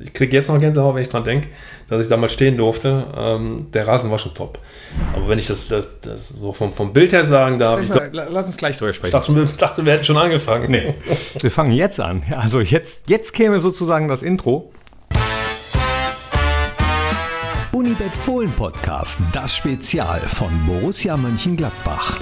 Ich kriege jetzt noch Gänsehaut, wenn ich dran denke, dass ich damals stehen durfte. Ähm, der Rasen war schon top. Aber wenn ich das, das, das so vom, vom Bild her sagen darf. Ich, mal, lass uns gleich drüber sprechen. Ich dachte, wir, dachte, wir hätten schon angefangen. Nee. wir fangen jetzt an. Also jetzt, jetzt käme sozusagen das Intro. Unibet Fohlen Podcast, das Spezial von Borussia Mönchengladbach.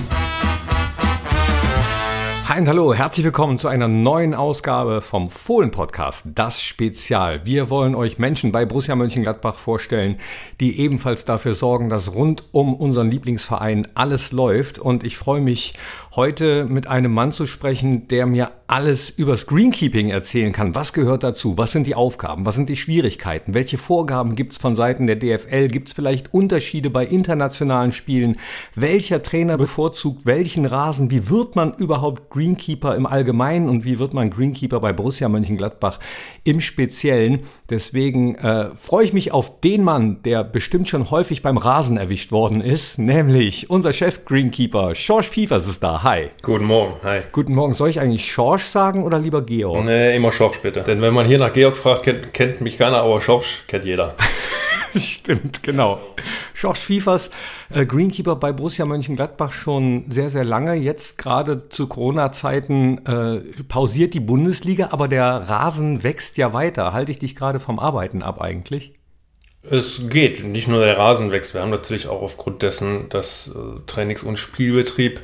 Hi und hallo, herzlich willkommen zu einer neuen Ausgabe vom Fohlen-Podcast, das Spezial. Wir wollen euch Menschen bei Borussia Mönchengladbach vorstellen, die ebenfalls dafür sorgen, dass rund um unseren Lieblingsverein alles läuft. Und ich freue mich, heute mit einem Mann zu sprechen, der mir alles übers Greenkeeping erzählen kann. Was gehört dazu? Was sind die Aufgaben? Was sind die Schwierigkeiten? Welche Vorgaben gibt es von Seiten der DFL? Gibt es vielleicht Unterschiede bei internationalen Spielen? Welcher Trainer bevorzugt welchen Rasen? Wie wird man überhaupt Greenkeeper im Allgemeinen und wie wird man Greenkeeper bei Borussia Mönchengladbach im Speziellen? Deswegen äh, freue ich mich auf den Mann, der bestimmt schon häufig beim Rasen erwischt worden ist, nämlich unser Chef Greenkeeper, George Fiefers ist da. Hi. Guten Morgen. Hi. Guten Morgen. Soll ich eigentlich Schorsch sagen oder lieber Georg? Nee, immer Schorsch bitte. Denn wenn man hier nach Georg fragt, kennt, kennt mich keiner, aber Schorsch kennt jeder. Stimmt, genau. Schorsch Fiefers, äh, Greenkeeper bei Borussia Mönchengladbach schon sehr, sehr lange. Jetzt gerade zu Corona-Zeiten äh, pausiert die Bundesliga, aber der Rasen wächst ja weiter. Halte ich dich gerade vom Arbeiten ab eigentlich? Es geht. Nicht nur der Rasen wächst. Wir haben natürlich auch aufgrund dessen, dass äh, Trainings- und Spielbetrieb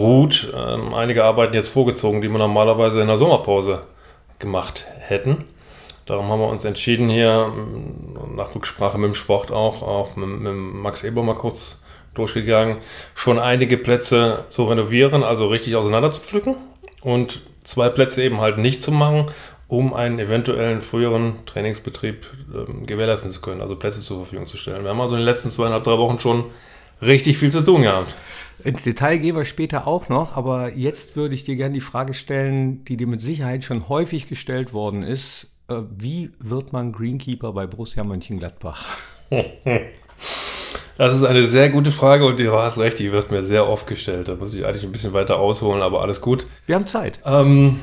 ruht. Ähm, einige Arbeiten jetzt vorgezogen, die wir normalerweise in der Sommerpause gemacht hätten. Darum haben wir uns entschieden, hier ähm, nach Rücksprache mit dem Sport auch, auch mit, mit Max Eber mal kurz durchgegangen, schon einige Plätze zu renovieren, also richtig auseinander zu pflücken und zwei Plätze eben halt nicht zu machen, um einen eventuellen früheren Trainingsbetrieb ähm, gewährleisten zu können, also Plätze zur Verfügung zu stellen. Wir haben also in den letzten zweieinhalb, drei Wochen schon richtig viel zu tun gehabt. Ins Detail gehen wir später auch noch, aber jetzt würde ich dir gerne die Frage stellen, die dir mit Sicherheit schon häufig gestellt worden ist. Äh, wie wird man Greenkeeper bei Borussia Mönchengladbach? Das ist eine sehr gute Frage und du hast recht, die wird mir sehr oft gestellt. Da muss ich eigentlich ein bisschen weiter ausholen, aber alles gut. Wir haben Zeit. Ähm,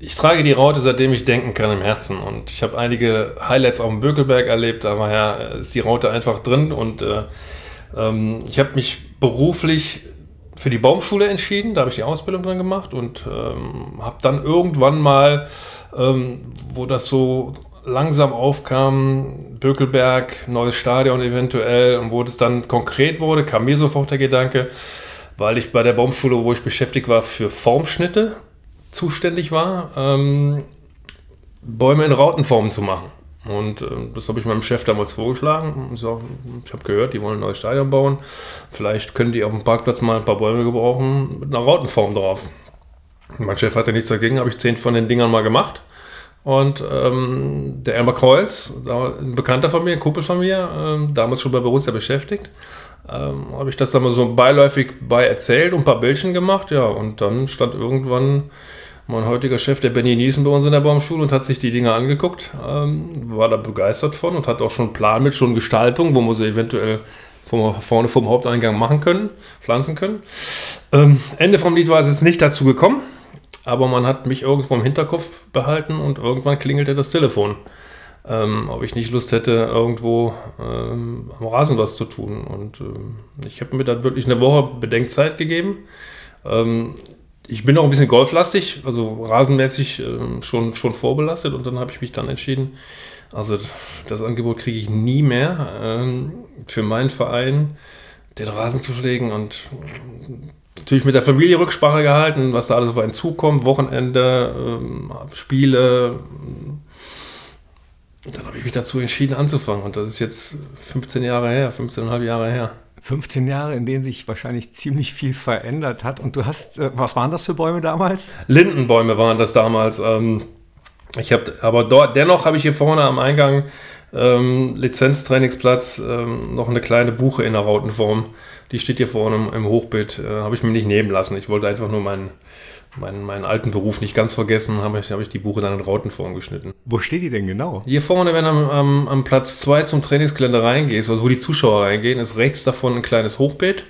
ich trage die Raute, seitdem ich denken kann im Herzen. Und ich habe einige Highlights auf dem Bökelberg erlebt, aber ja, ist die Raute einfach drin und äh, ähm, ich habe mich beruflich für die Baumschule entschieden, da habe ich die Ausbildung dran gemacht und ähm, habe dann irgendwann mal, ähm, wo das so langsam aufkam, Bökelberg, neues Stadion eventuell und wo es dann konkret wurde, kam mir sofort der Gedanke, weil ich bei der Baumschule, wo ich beschäftigt war, für Formschnitte zuständig war, ähm, Bäume in Rautenformen zu machen. Und äh, das habe ich meinem Chef damals vorgeschlagen. So, ich habe gehört, die wollen ein neues Stadion bauen. Vielleicht können die auf dem Parkplatz mal ein paar Bäume gebrauchen mit einer Rautenform drauf. Mein Chef hatte nichts dagegen, habe ich zehn von den Dingern mal gemacht. Und ähm, der Elmar Kreuz, ein Bekannter von mir, ein Kumpel von mir, ähm, damals schon bei Borussia beschäftigt, ähm, habe ich das dann mal so beiläufig bei erzählt und ein paar Bildchen gemacht. Ja, und dann stand irgendwann mein heutiger Chef, der Benny Niesen, bei uns in der Baumschule und hat sich die Dinge angeguckt, ähm, war da begeistert von und hat auch schon einen Plan mit, schon Gestaltung, wo wir sie eventuell vom, vorne vom Haupteingang machen können, pflanzen können. Ähm, Ende vom Lied war es jetzt nicht dazu gekommen, aber man hat mich irgendwo im Hinterkopf behalten und irgendwann klingelte das Telefon. Ähm, ob ich nicht Lust hätte, irgendwo ähm, am Rasen was zu tun. Und ähm, ich habe mir dann wirklich eine Woche Bedenkzeit gegeben. Ich bin auch ein bisschen golflastig, also rasenmäßig äh, schon, schon vorbelastet und dann habe ich mich dann entschieden, also das Angebot kriege ich nie mehr ähm, für meinen Verein, den Rasen zu pflegen und natürlich mit der Familie Rücksprache gehalten, was da alles auf einen zukommt, Wochenende, ähm, Spiele. Dann habe ich mich dazu entschieden anzufangen und das ist jetzt 15 Jahre her, 15,5 Jahre her. 15 Jahre, in denen sich wahrscheinlich ziemlich viel verändert hat. Und du hast, äh, was waren das für Bäume damals? Lindenbäume waren das damals. Ähm, ich habe, aber dort, dennoch habe ich hier vorne am Eingang ähm, Lizenztrainingsplatz ähm, noch eine kleine Buche in der Rautenform. Die steht hier vorne im, im Hochbeet. Äh, habe ich mir nicht nehmen lassen. Ich wollte einfach nur meinen meinen, meinen alten Beruf nicht ganz vergessen, habe ich, hab ich die Buche dann in Rautenform geschnitten. Wo steht die denn genau? Hier vorne, wenn du am, am, am Platz 2 zum Trainingsgelände reingehst, also wo die Zuschauer reingehen, ist rechts davon ein kleines Hochbeet.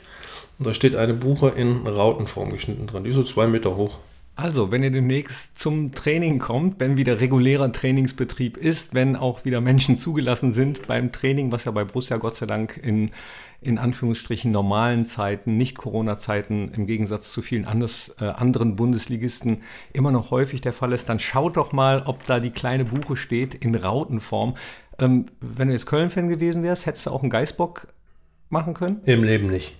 Und da steht eine Buche in Rautenform geschnitten drin. Die ist so zwei Meter hoch. Also, wenn ihr demnächst zum Training kommt, wenn wieder regulärer Trainingsbetrieb ist, wenn auch wieder Menschen zugelassen sind beim Training, was ja bei Borussia Gott sei Dank in, in Anführungsstrichen normalen Zeiten, nicht Corona-Zeiten, im Gegensatz zu vielen anders, äh, anderen Bundesligisten immer noch häufig der Fall ist, dann schaut doch mal, ob da die kleine Buche steht in Rautenform. Ähm, wenn du jetzt Köln-Fan gewesen wärst, hättest du auch einen Geißbock machen können? Im Leben nicht.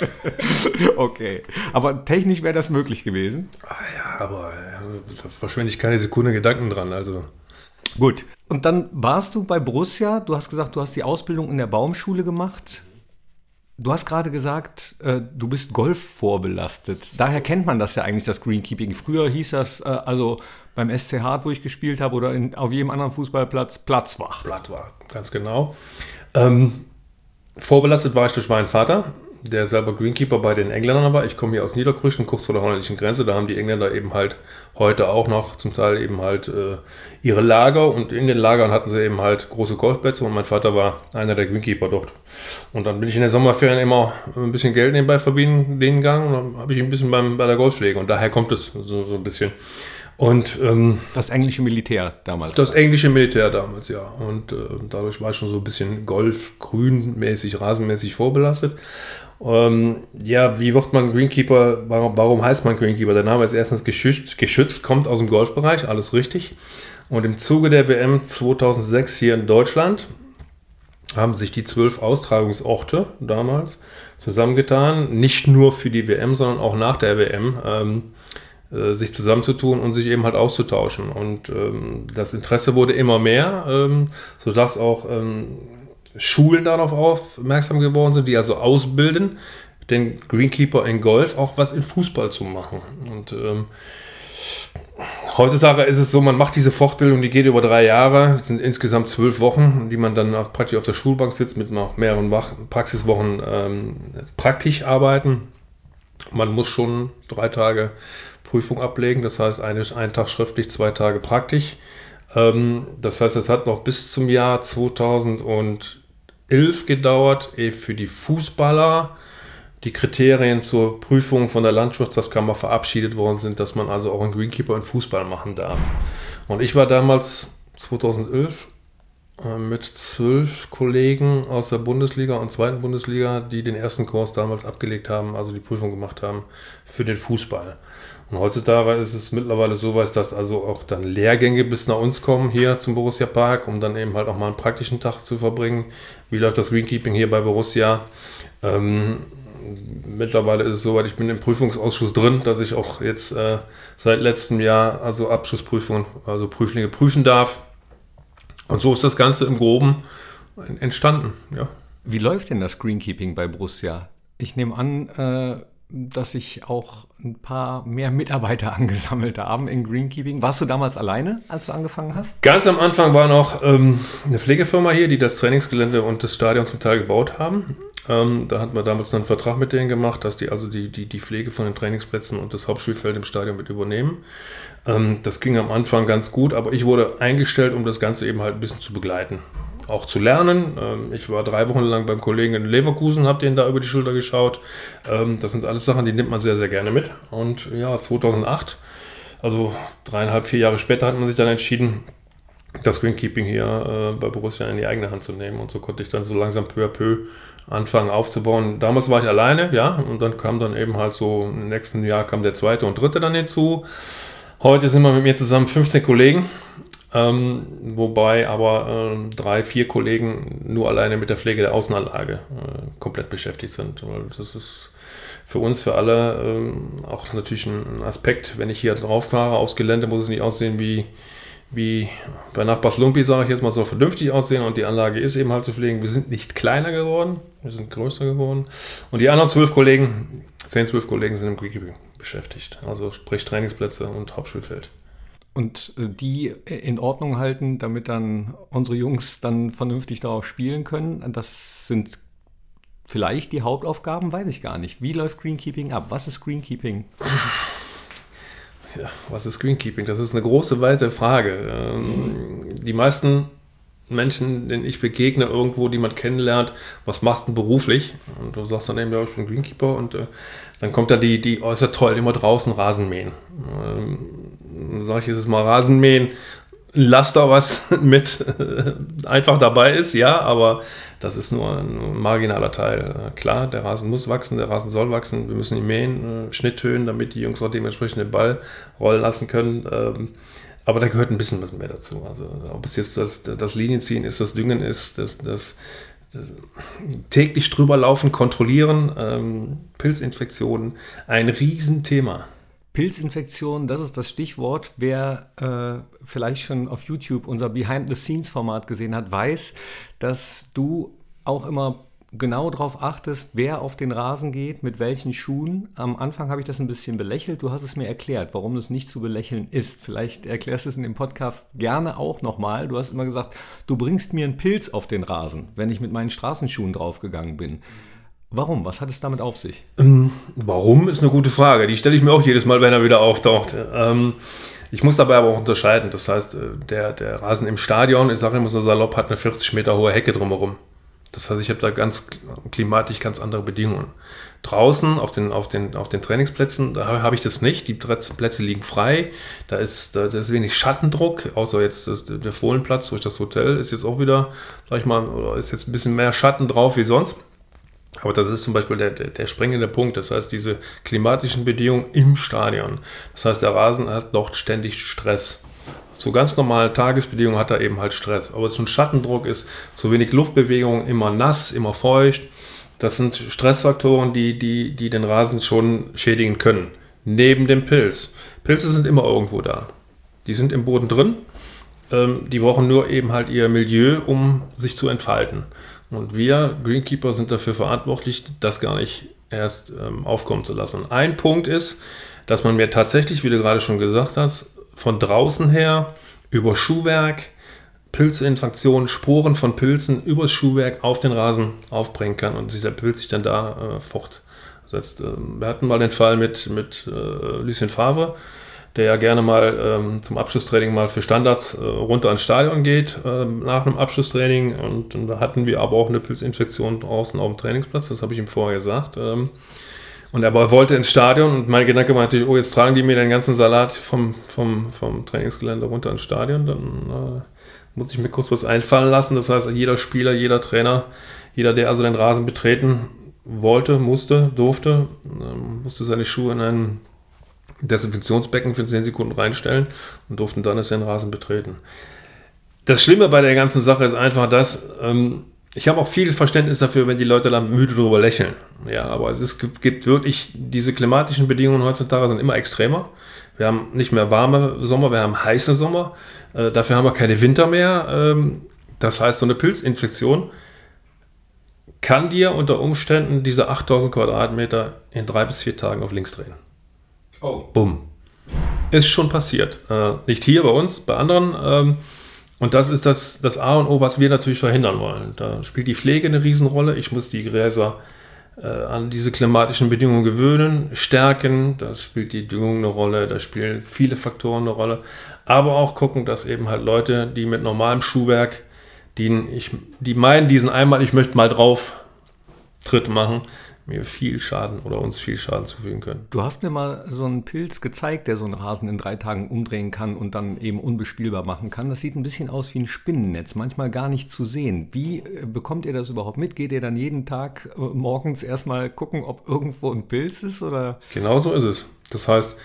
okay. Aber technisch wäre das möglich gewesen. Ah ja, aber äh, da verschwende ich keine Sekunde Gedanken dran. Also. Gut. Und dann warst du bei Borussia. Du hast gesagt, du hast die Ausbildung in der Baumschule gemacht. Du hast gerade gesagt, äh, du bist Golf vorbelastet. Daher kennt man das ja eigentlich, das Greenkeeping. Früher hieß das, äh, also beim SC Hart, wo ich gespielt habe, oder in, auf jedem anderen Fußballplatz, Platzwach. Platzwach, ganz genau. Ähm, vorbelastet war ich durch meinen Vater der selber Greenkeeper bei den Engländern war. Ich komme hier aus Niederkrüchten, kurz vor der holländischen Grenze. Da haben die Engländer eben halt heute auch noch zum Teil eben halt äh, ihre Lager und in den Lagern hatten sie eben halt große Golfplätze und mein Vater war einer der Greenkeeper dort. Und dann bin ich in der Sommerferien immer ein bisschen Geld nebenbei verdienen gegangen und dann habe ich ein bisschen beim, bei der Golfpflege und daher kommt es so, so ein bisschen. Und ähm, das englische Militär damals. Das englische Militär damals, ja. Und äh, dadurch war ich schon so ein bisschen Golf-Grün-mäßig, rasenmäßig vorbelastet. Ähm, ja, wie wird man Greenkeeper? Warum, warum, heißt man Greenkeeper? Der Name ist erstens geschützt, geschützt, kommt aus dem Golfbereich, alles richtig. Und im Zuge der WM 2006 hier in Deutschland haben sich die zwölf Austragungsorte damals zusammengetan, nicht nur für die WM, sondern auch nach der WM, ähm, äh, sich zusammenzutun und sich eben halt auszutauschen. Und ähm, das Interesse wurde immer mehr, ähm, sodass auch ähm, Schulen darauf aufmerksam geworden sind, die also ausbilden, den Greenkeeper in Golf auch was in Fußball zu machen. Und ähm, heutzutage ist es so, man macht diese Fortbildung, die geht über drei Jahre, das sind insgesamt zwölf Wochen, die man dann auf, praktisch auf der Schulbank sitzt mit noch mehreren Praxiswochen ähm, praktisch arbeiten. Man muss schon drei Tage Prüfung ablegen, das heißt eine, einen Tag schriftlich, zwei Tage praktisch. Ähm, das heißt, es hat noch bis zum Jahr 2000 11 gedauert, ehe für die Fußballer die Kriterien zur Prüfung von der Landschaftskammer verabschiedet worden sind, dass man also auch einen Greenkeeper in Fußball machen darf. Und ich war damals 2011 äh, mit zwölf Kollegen aus der Bundesliga und zweiten Bundesliga, die den ersten Kurs damals abgelegt haben, also die Prüfung gemacht haben für den Fußball. Und heutzutage ist es mittlerweile so dass also auch dann Lehrgänge bis nach uns kommen hier zum Borussia Park, um dann eben halt auch mal einen praktischen Tag zu verbringen. Wie läuft das Greenkeeping hier bei Borussia? Ähm, mittlerweile ist es soweit, ich bin im Prüfungsausschuss drin, dass ich auch jetzt äh, seit letztem Jahr also Abschlussprüfungen, also Prüflinge prüfen darf. Und so ist das Ganze im Groben entstanden. Ja. Wie läuft denn das Greenkeeping bei Borussia? Ich nehme an, äh dass sich auch ein paar mehr Mitarbeiter angesammelt haben in Greenkeeping. Warst du damals alleine, als du angefangen hast? Ganz am Anfang war noch ähm, eine Pflegefirma hier, die das Trainingsgelände und das Stadion zum Teil gebaut haben. Ähm, da hatten wir damals einen Vertrag mit denen gemacht, dass die also die, die, die Pflege von den Trainingsplätzen und das Hauptspielfeld im Stadion mit übernehmen. Ähm, das ging am Anfang ganz gut, aber ich wurde eingestellt, um das Ganze eben halt ein bisschen zu begleiten auch zu lernen. Ähm, ich war drei Wochen lang beim Kollegen in Leverkusen, habe den da über die Schulter geschaut. Ähm, das sind alles Sachen, die nimmt man sehr, sehr gerne mit. Und ja, 2008, also dreieinhalb, vier Jahre später, hat man sich dann entschieden, das Greenkeeping hier äh, bei Borussia in die eigene Hand zu nehmen. Und so konnte ich dann so langsam peu à peu anfangen aufzubauen. Damals war ich alleine, ja, und dann kam dann eben halt so im nächsten Jahr kam der zweite und dritte dann hinzu. Heute sind wir mit mir zusammen 15 Kollegen ähm, wobei aber äh, drei, vier Kollegen nur alleine mit der Pflege der Außenanlage äh, komplett beschäftigt sind. Weil das ist für uns, für alle ähm, auch natürlich ein Aspekt. Wenn ich hier drauf fahre aufs Gelände, muss es nicht aussehen wie, wie bei Nachbars Lumpi, sage ich jetzt mal, so vernünftig aussehen und die Anlage ist eben halt zu pflegen. Wir sind nicht kleiner geworden, wir sind größer geworden. Und die anderen zwölf Kollegen, zehn, zwölf Kollegen sind im Greenkeeping beschäftigt. Also sprich Trainingsplätze und Hauptspielfeld und äh, die in Ordnung halten, damit dann unsere Jungs dann vernünftig darauf spielen können. Das sind vielleicht die Hauptaufgaben, weiß ich gar nicht. Wie läuft Greenkeeping ab? Was ist Greenkeeping? Ja, was ist Greenkeeping? Das ist eine große, weite Frage. Ähm, die meisten Menschen, denen ich begegne, irgendwo, die man kennenlernt, was machst du beruflich? Und du sagst dann eben, ja, ich bin Greenkeeper und äh, dann kommt da die, die äußerst toll, immer draußen Rasenmähen. Ähm, sag ich, es mal Rasenmähen, Laster, was mit äh, einfach dabei ist, ja, aber das ist nur ein marginaler Teil. Klar, der Rasen muss wachsen, der Rasen soll wachsen, wir müssen ihn mähen, äh, Schnitthöhen, damit die Jungs auch dementsprechend den Ball rollen lassen können. Ähm, aber da gehört ein bisschen was mehr dazu. Also ob es jetzt das, das Linienziehen ist, das Düngen ist, das, das, das täglich drüber laufen, kontrollieren, ähm, Pilzinfektionen, ein Riesenthema. Pilzinfektion, das ist das Stichwort. Wer äh, vielleicht schon auf YouTube unser Behind-the-Scenes-Format gesehen hat, weiß, dass du auch immer genau darauf achtest, wer auf den Rasen geht, mit welchen Schuhen. Am Anfang habe ich das ein bisschen belächelt. Du hast es mir erklärt, warum das nicht zu belächeln ist. Vielleicht erklärst du es in dem Podcast gerne auch nochmal. Du hast immer gesagt, du bringst mir einen Pilz auf den Rasen, wenn ich mit meinen Straßenschuhen draufgegangen bin. Warum? Was hat es damit auf sich? Ähm, warum ist eine gute Frage. Die stelle ich mir auch jedes Mal, wenn er wieder auftaucht. Ähm, ich muss dabei aber auch unterscheiden. Das heißt, äh, der, der Rasen im Stadion, ich sage immer so salopp, hat eine 40 Meter hohe Hecke drumherum. Das heißt, ich habe da ganz klimatisch ganz andere Bedingungen. Draußen auf den, auf den, auf den Trainingsplätzen, da habe ich das nicht. Die Plätze liegen frei. Da ist, da ist wenig Schattendruck, außer jetzt das, der Fohlenplatz durch das Hotel ist jetzt auch wieder, sag ich mal, ist jetzt ein bisschen mehr Schatten drauf wie sonst. Aber das ist zum Beispiel der, der, der, springende Punkt. Das heißt, diese klimatischen Bedingungen im Stadion. Das heißt, der Rasen hat dort ständig Stress. Zu ganz normalen Tagesbedingungen hat er eben halt Stress. Aber es ein Schattendruck ist, zu wenig Luftbewegung, immer nass, immer feucht. Das sind Stressfaktoren, die, die, die den Rasen schon schädigen können. Neben dem Pilz. Pilze sind immer irgendwo da. Die sind im Boden drin. Ähm, die brauchen nur eben halt ihr Milieu, um sich zu entfalten. Und wir Greenkeeper sind dafür verantwortlich, das gar nicht erst ähm, aufkommen zu lassen. Ein Punkt ist, dass man mir tatsächlich, wie du gerade schon gesagt hast, von draußen her über Schuhwerk, Pilzinfektionen, Sporen von Pilzen übers Schuhwerk auf den Rasen aufbringen kann und sich der Pilz sich dann da äh, fortsetzt. Ähm, wir hatten mal den Fall mit, mit äh, Lucien Favre, der ja gerne mal ähm, zum Abschlusstraining mal für Standards äh, runter ans Stadion geht äh, nach einem Abschlusstraining. Und, und, da hatten wir aber auch eine Pilzinfektion draußen auf dem Trainingsplatz, das habe ich ihm vorher gesagt. Ähm, und er wollte ins Stadion und mein Gedanke war natürlich, oh, jetzt tragen die mir den ganzen Salat vom, vom, vom Trainingsgelände runter ins Stadion, dann äh, muss ich mir kurz was einfallen lassen. Das heißt, jeder Spieler, jeder Trainer, jeder, der also den Rasen betreten wollte, musste, durfte, äh, musste seine Schuhe in einen Desinfektionsbecken für 10 Sekunden reinstellen und durften dann es den Rasen betreten. Das Schlimme bei der ganzen Sache ist einfach das, ähm, ich habe auch viel Verständnis dafür, wenn die Leute dann müde darüber lächeln. Ja, aber es ist, gibt wirklich, diese klimatischen Bedingungen heutzutage sind immer extremer. Wir haben nicht mehr warme Sommer, wir haben heiße Sommer. Äh, dafür haben wir keine Winter mehr. Ähm, das heißt, so eine Pilzinfektion kann dir unter Umständen diese 8000 Quadratmeter in drei bis vier Tagen auf links drehen. Oh. Bumm. Ist schon passiert. Äh, nicht hier bei uns, bei anderen. Ähm, und das ist das, das A und O, was wir natürlich verhindern wollen. Da spielt die Pflege eine Riesenrolle. Ich muss die Gräser äh, an diese klimatischen Bedingungen gewöhnen, stärken. Da spielt die Düngung eine Rolle, da spielen viele Faktoren eine Rolle. Aber auch gucken, dass eben halt Leute, die mit normalem Schuhwerk, die, ich, die meinen, diesen einmal, ich möchte mal drauf Tritt machen, mir viel Schaden oder uns viel Schaden zufügen können. Du hast mir mal so einen Pilz gezeigt, der so einen Rasen in drei Tagen umdrehen kann und dann eben unbespielbar machen kann. Das sieht ein bisschen aus wie ein Spinnennetz, manchmal gar nicht zu sehen. Wie äh, bekommt ihr das überhaupt mit? Geht ihr dann jeden Tag äh, morgens erstmal gucken, ob irgendwo ein Pilz ist? Oder? Genau so ist es. Das heißt,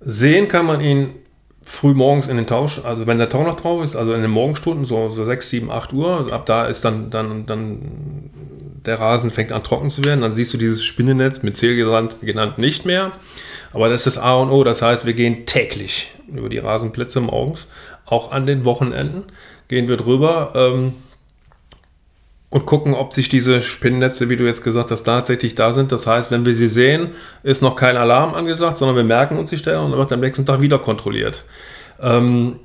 sehen kann man ihn früh morgens in den Tausch, also wenn der Tau noch drauf ist, also in den Morgenstunden, so, so 6, 7, 8 Uhr, ab da ist dann, dann, dann der Rasen fängt an trocken zu werden, dann siehst du dieses Spinnennetz mit Zählgerand genannt nicht mehr. Aber das ist A und O, das heißt, wir gehen täglich über die Rasenplätze morgens, auch an den Wochenenden gehen wir drüber ähm, und gucken, ob sich diese Spinnennetze, wie du jetzt gesagt hast, tatsächlich da sind. Das heißt, wenn wir sie sehen, ist noch kein Alarm angesagt, sondern wir merken uns die Stelle und dann wird am nächsten Tag wieder kontrolliert. Ähm,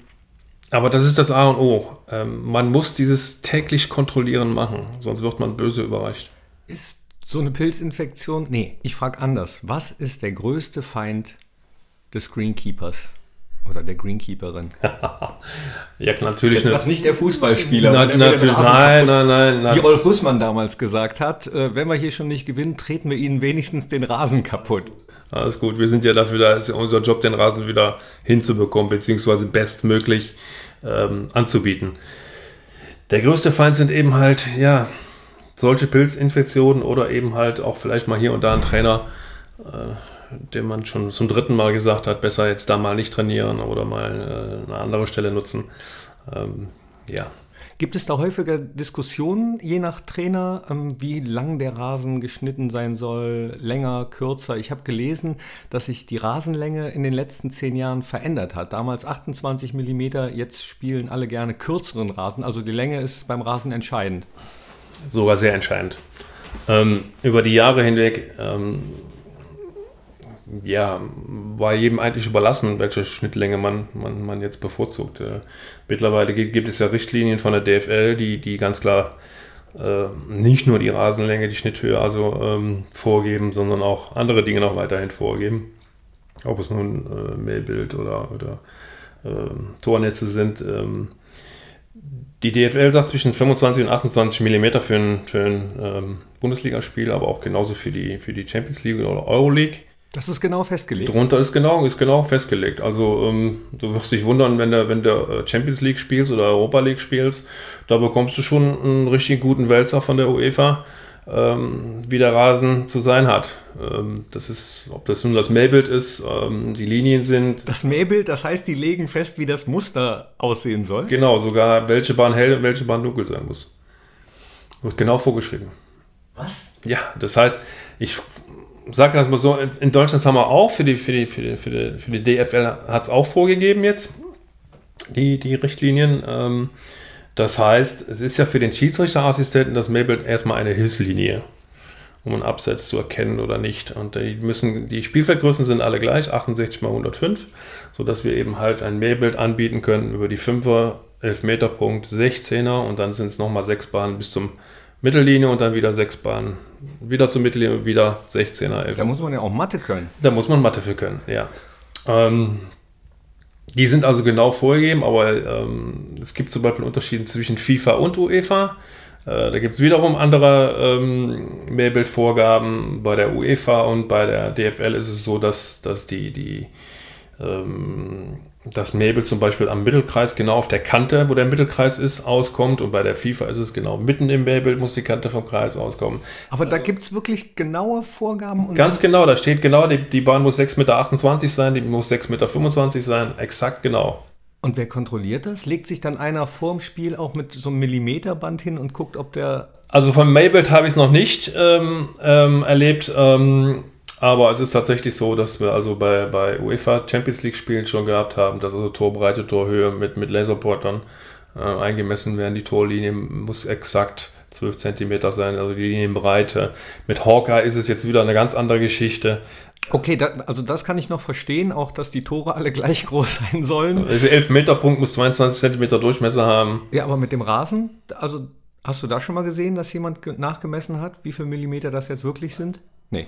aber das ist das A und O. Ähm, man muss dieses täglich kontrollieren machen, sonst wird man böse überrascht. Ist so eine Pilzinfektion? Nee, ich frage anders. Was ist der größte Feind des Greenkeepers? Oder der Greenkeeperin. ja, natürlich. Jetzt sagt nicht der Fußballspieler. Na, natürlich, nein, nein, nein, nein. Wie Rolf Rüssmann damals gesagt hat, äh, wenn wir hier schon nicht gewinnen, treten wir ihnen wenigstens den Rasen kaputt. Alles gut, wir sind ja dafür da, ist ja unser Job, den Rasen wieder hinzubekommen, beziehungsweise bestmöglich ähm, anzubieten. Der größte Feind sind eben halt, ja, solche Pilzinfektionen oder eben halt auch vielleicht mal hier und da ein Trainer, äh, dem man schon zum dritten Mal gesagt hat, besser jetzt da mal nicht trainieren oder mal äh, eine andere Stelle nutzen. Ähm, ja. Gibt es da häufiger Diskussionen, je nach Trainer, ähm, wie lang der Rasen geschnitten sein soll, länger, kürzer? Ich habe gelesen, dass sich die Rasenlänge in den letzten zehn Jahren verändert hat. Damals 28 mm, jetzt spielen alle gerne kürzeren Rasen. Also die Länge ist beim Rasen entscheidend. Sogar sehr entscheidend. Ähm, über die Jahre hinweg ähm, ja, war jedem eigentlich überlassen, welche Schnittlänge man, man, man jetzt bevorzugt. Äh, mittlerweile gibt, es ja Richtlinien von der DFL, die, die ganz klar äh, nicht nur die Rasenlänge, die Schnitthöhe also ähm, vorgeben, sondern auch andere Dinge noch weiterhin vorgeben. Ob es nun äh, Mailbild oder, oder ähm, Tornetze sind. Ähm, die DFL sagt zwischen 25 und 28 mm für ein, für ein ähm, Bundesligaspiel, aber auch genauso für die, für die Champions League oder Euroleague. Das ist genau festgelegt. Drunter ist genau, ist genau festgelegt. Also ähm, du wirst dich wundern, wenn du, wenn du äh, Champions League spielst oder Europa League spielst, da bekommst du schon einen richtig guten Wälzer von der UEFA, ähm, wie der Rasen zu sein hat. Ähm, das ist, ob das nun das Mailbild ist, ähm, die Linien sind. Das Mailbild, das heißt, die legen fest, wie das Muster aussehen soll? Genau, sogar welche Bahn hell und welche Bahn dunkel sein muss. Wird genau vorgeschrieben. Was? Ja, das heißt, ich sage das mal so, in Deutschland haben wir auch, für die, für die, für die, für die, für die DFL hat es auch vorgegeben jetzt, die, die Richtlinien. Ähm, das heißt, es ist ja für den Schiedsrichterassistenten das Mailbild erstmal eine Hilfslinie, um einen Absatz zu erkennen oder nicht. Und die müssen, die Spielfeldgrößen sind alle gleich, 68 mal 105, sodass wir eben halt ein Mailbild anbieten können über die 5er, 11 Meter Punkt, 16er und dann sind es nochmal sechs Bahnen bis zum Mittellinie und dann wieder sechs Bahnen. Wieder zur Mittellinie, wieder 16er, 11. Da muss man ja auch Mathe können. Da muss man Mathe für können, ja. Ähm, die sind also genau vorgegeben, aber ähm, es gibt zum Beispiel Unterschiede zwischen FIFA und UEFA. Äh, da gibt es wiederum andere ähm, Mehrbildvorgaben. Bei der UEFA und bei der DFL ist es so, dass, dass die, die ähm, das Mäbel zum Beispiel am Mittelkreis genau auf der Kante, wo der Mittelkreis ist, auskommt. Und bei der FIFA ist es genau mitten im Mäbel, muss die Kante vom Kreis auskommen. Aber da gibt es wirklich genaue Vorgaben? Ganz genau, da steht genau, die, die Bahn muss 6,28 Meter sein, die muss 6,25 Meter sein, exakt genau. Und wer kontrolliert das? Legt sich dann einer vorm Spiel auch mit so einem Millimeterband hin und guckt, ob der. Also von Maybild habe ich es noch nicht ähm, ähm, erlebt. Ähm, aber es ist tatsächlich so, dass wir also bei, bei UEFA Champions League Spielen schon gehabt haben, dass also Torbreite, Torhöhe mit, mit Laserportern äh, eingemessen werden. Die Torlinie muss exakt 12 cm sein, also die Linienbreite. Mit Hawkeye ist es jetzt wieder eine ganz andere Geschichte. Okay, da, also das kann ich noch verstehen, auch dass die Tore alle gleich groß sein sollen. Der 11 Meter Punkt muss 22 cm Durchmesser haben. Ja, aber mit dem Rasen, also hast du da schon mal gesehen, dass jemand nachgemessen hat, wie viele Millimeter das jetzt wirklich sind? Nee.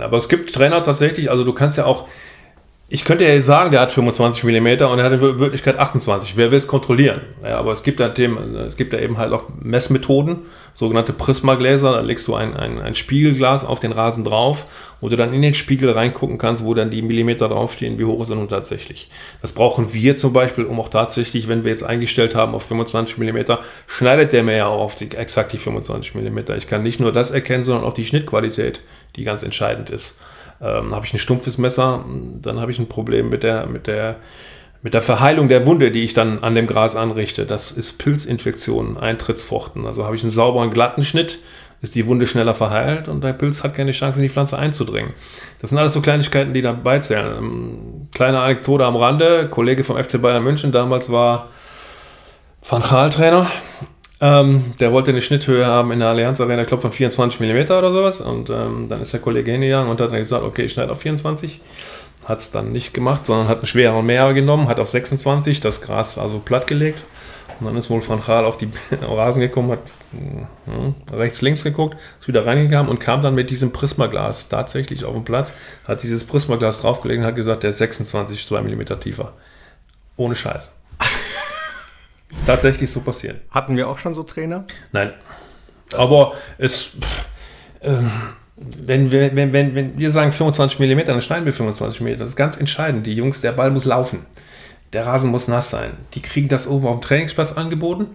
Aber es gibt Trainer tatsächlich, also du kannst ja auch, ich könnte ja sagen, der hat 25 mm und er hat in Wirklichkeit 28. Wer will es kontrollieren? Ja, aber es gibt da Themen, es gibt ja eben halt auch Messmethoden, sogenannte Prismagläser. Da legst du ein, ein, ein Spiegelglas auf den Rasen drauf, wo du dann in den Spiegel reingucken kannst, wo dann die Millimeter draufstehen, wie hoch ist er nun tatsächlich. Das brauchen wir zum Beispiel, um auch tatsächlich, wenn wir jetzt eingestellt haben auf 25 mm, schneidet der mir ja auch auf die, exakt die 25 mm. Ich kann nicht nur das erkennen, sondern auch die Schnittqualität die ganz entscheidend ist. Ähm, habe ich ein stumpfes Messer, dann habe ich ein Problem mit der, mit, der, mit der Verheilung der Wunde, die ich dann an dem Gras anrichte. Das ist Pilzinfektion, Eintrittsfruchten. Also habe ich einen sauberen, glatten Schnitt, ist die Wunde schneller verheilt und der Pilz hat keine Chance, in die Pflanze einzudringen. Das sind alles so Kleinigkeiten, die dabei zählen. Ähm, kleine Anekdote am Rande, Kollege vom FC Bayern München damals war Van Gaal Trainer ähm, der wollte eine Schnitthöhe haben in der Allianz Arena, ich glaube von 24 mm oder sowas. Und ähm, dann ist der Kollege hingegangen und hat dann gesagt, okay, ich schneide auf 24. Hat es dann nicht gemacht, sondern hat einen schwereren Mäher genommen, hat auf 26, das Gras war so plattgelegt. Und dann ist wohl Van Gaal auf die Rasen gekommen, hat mh, rechts, links geguckt, ist wieder reingegangen und kam dann mit diesem Prismaglas tatsächlich auf den Platz, hat dieses Prismaglas draufgelegt und hat gesagt, der ist 26, 2 mm tiefer. Ohne Scheiß. Ist tatsächlich so passiert. Hatten wir auch schon so Trainer? Nein. Aber es. Pff, ähm, wenn, wir, wenn, wenn, wenn wir sagen 25 mm, dann schneiden wir 25 mm. Das ist ganz entscheidend. Die Jungs, der Ball muss laufen. Der Rasen muss nass sein. Die kriegen das oben auf dem Trainingsplatz angeboten.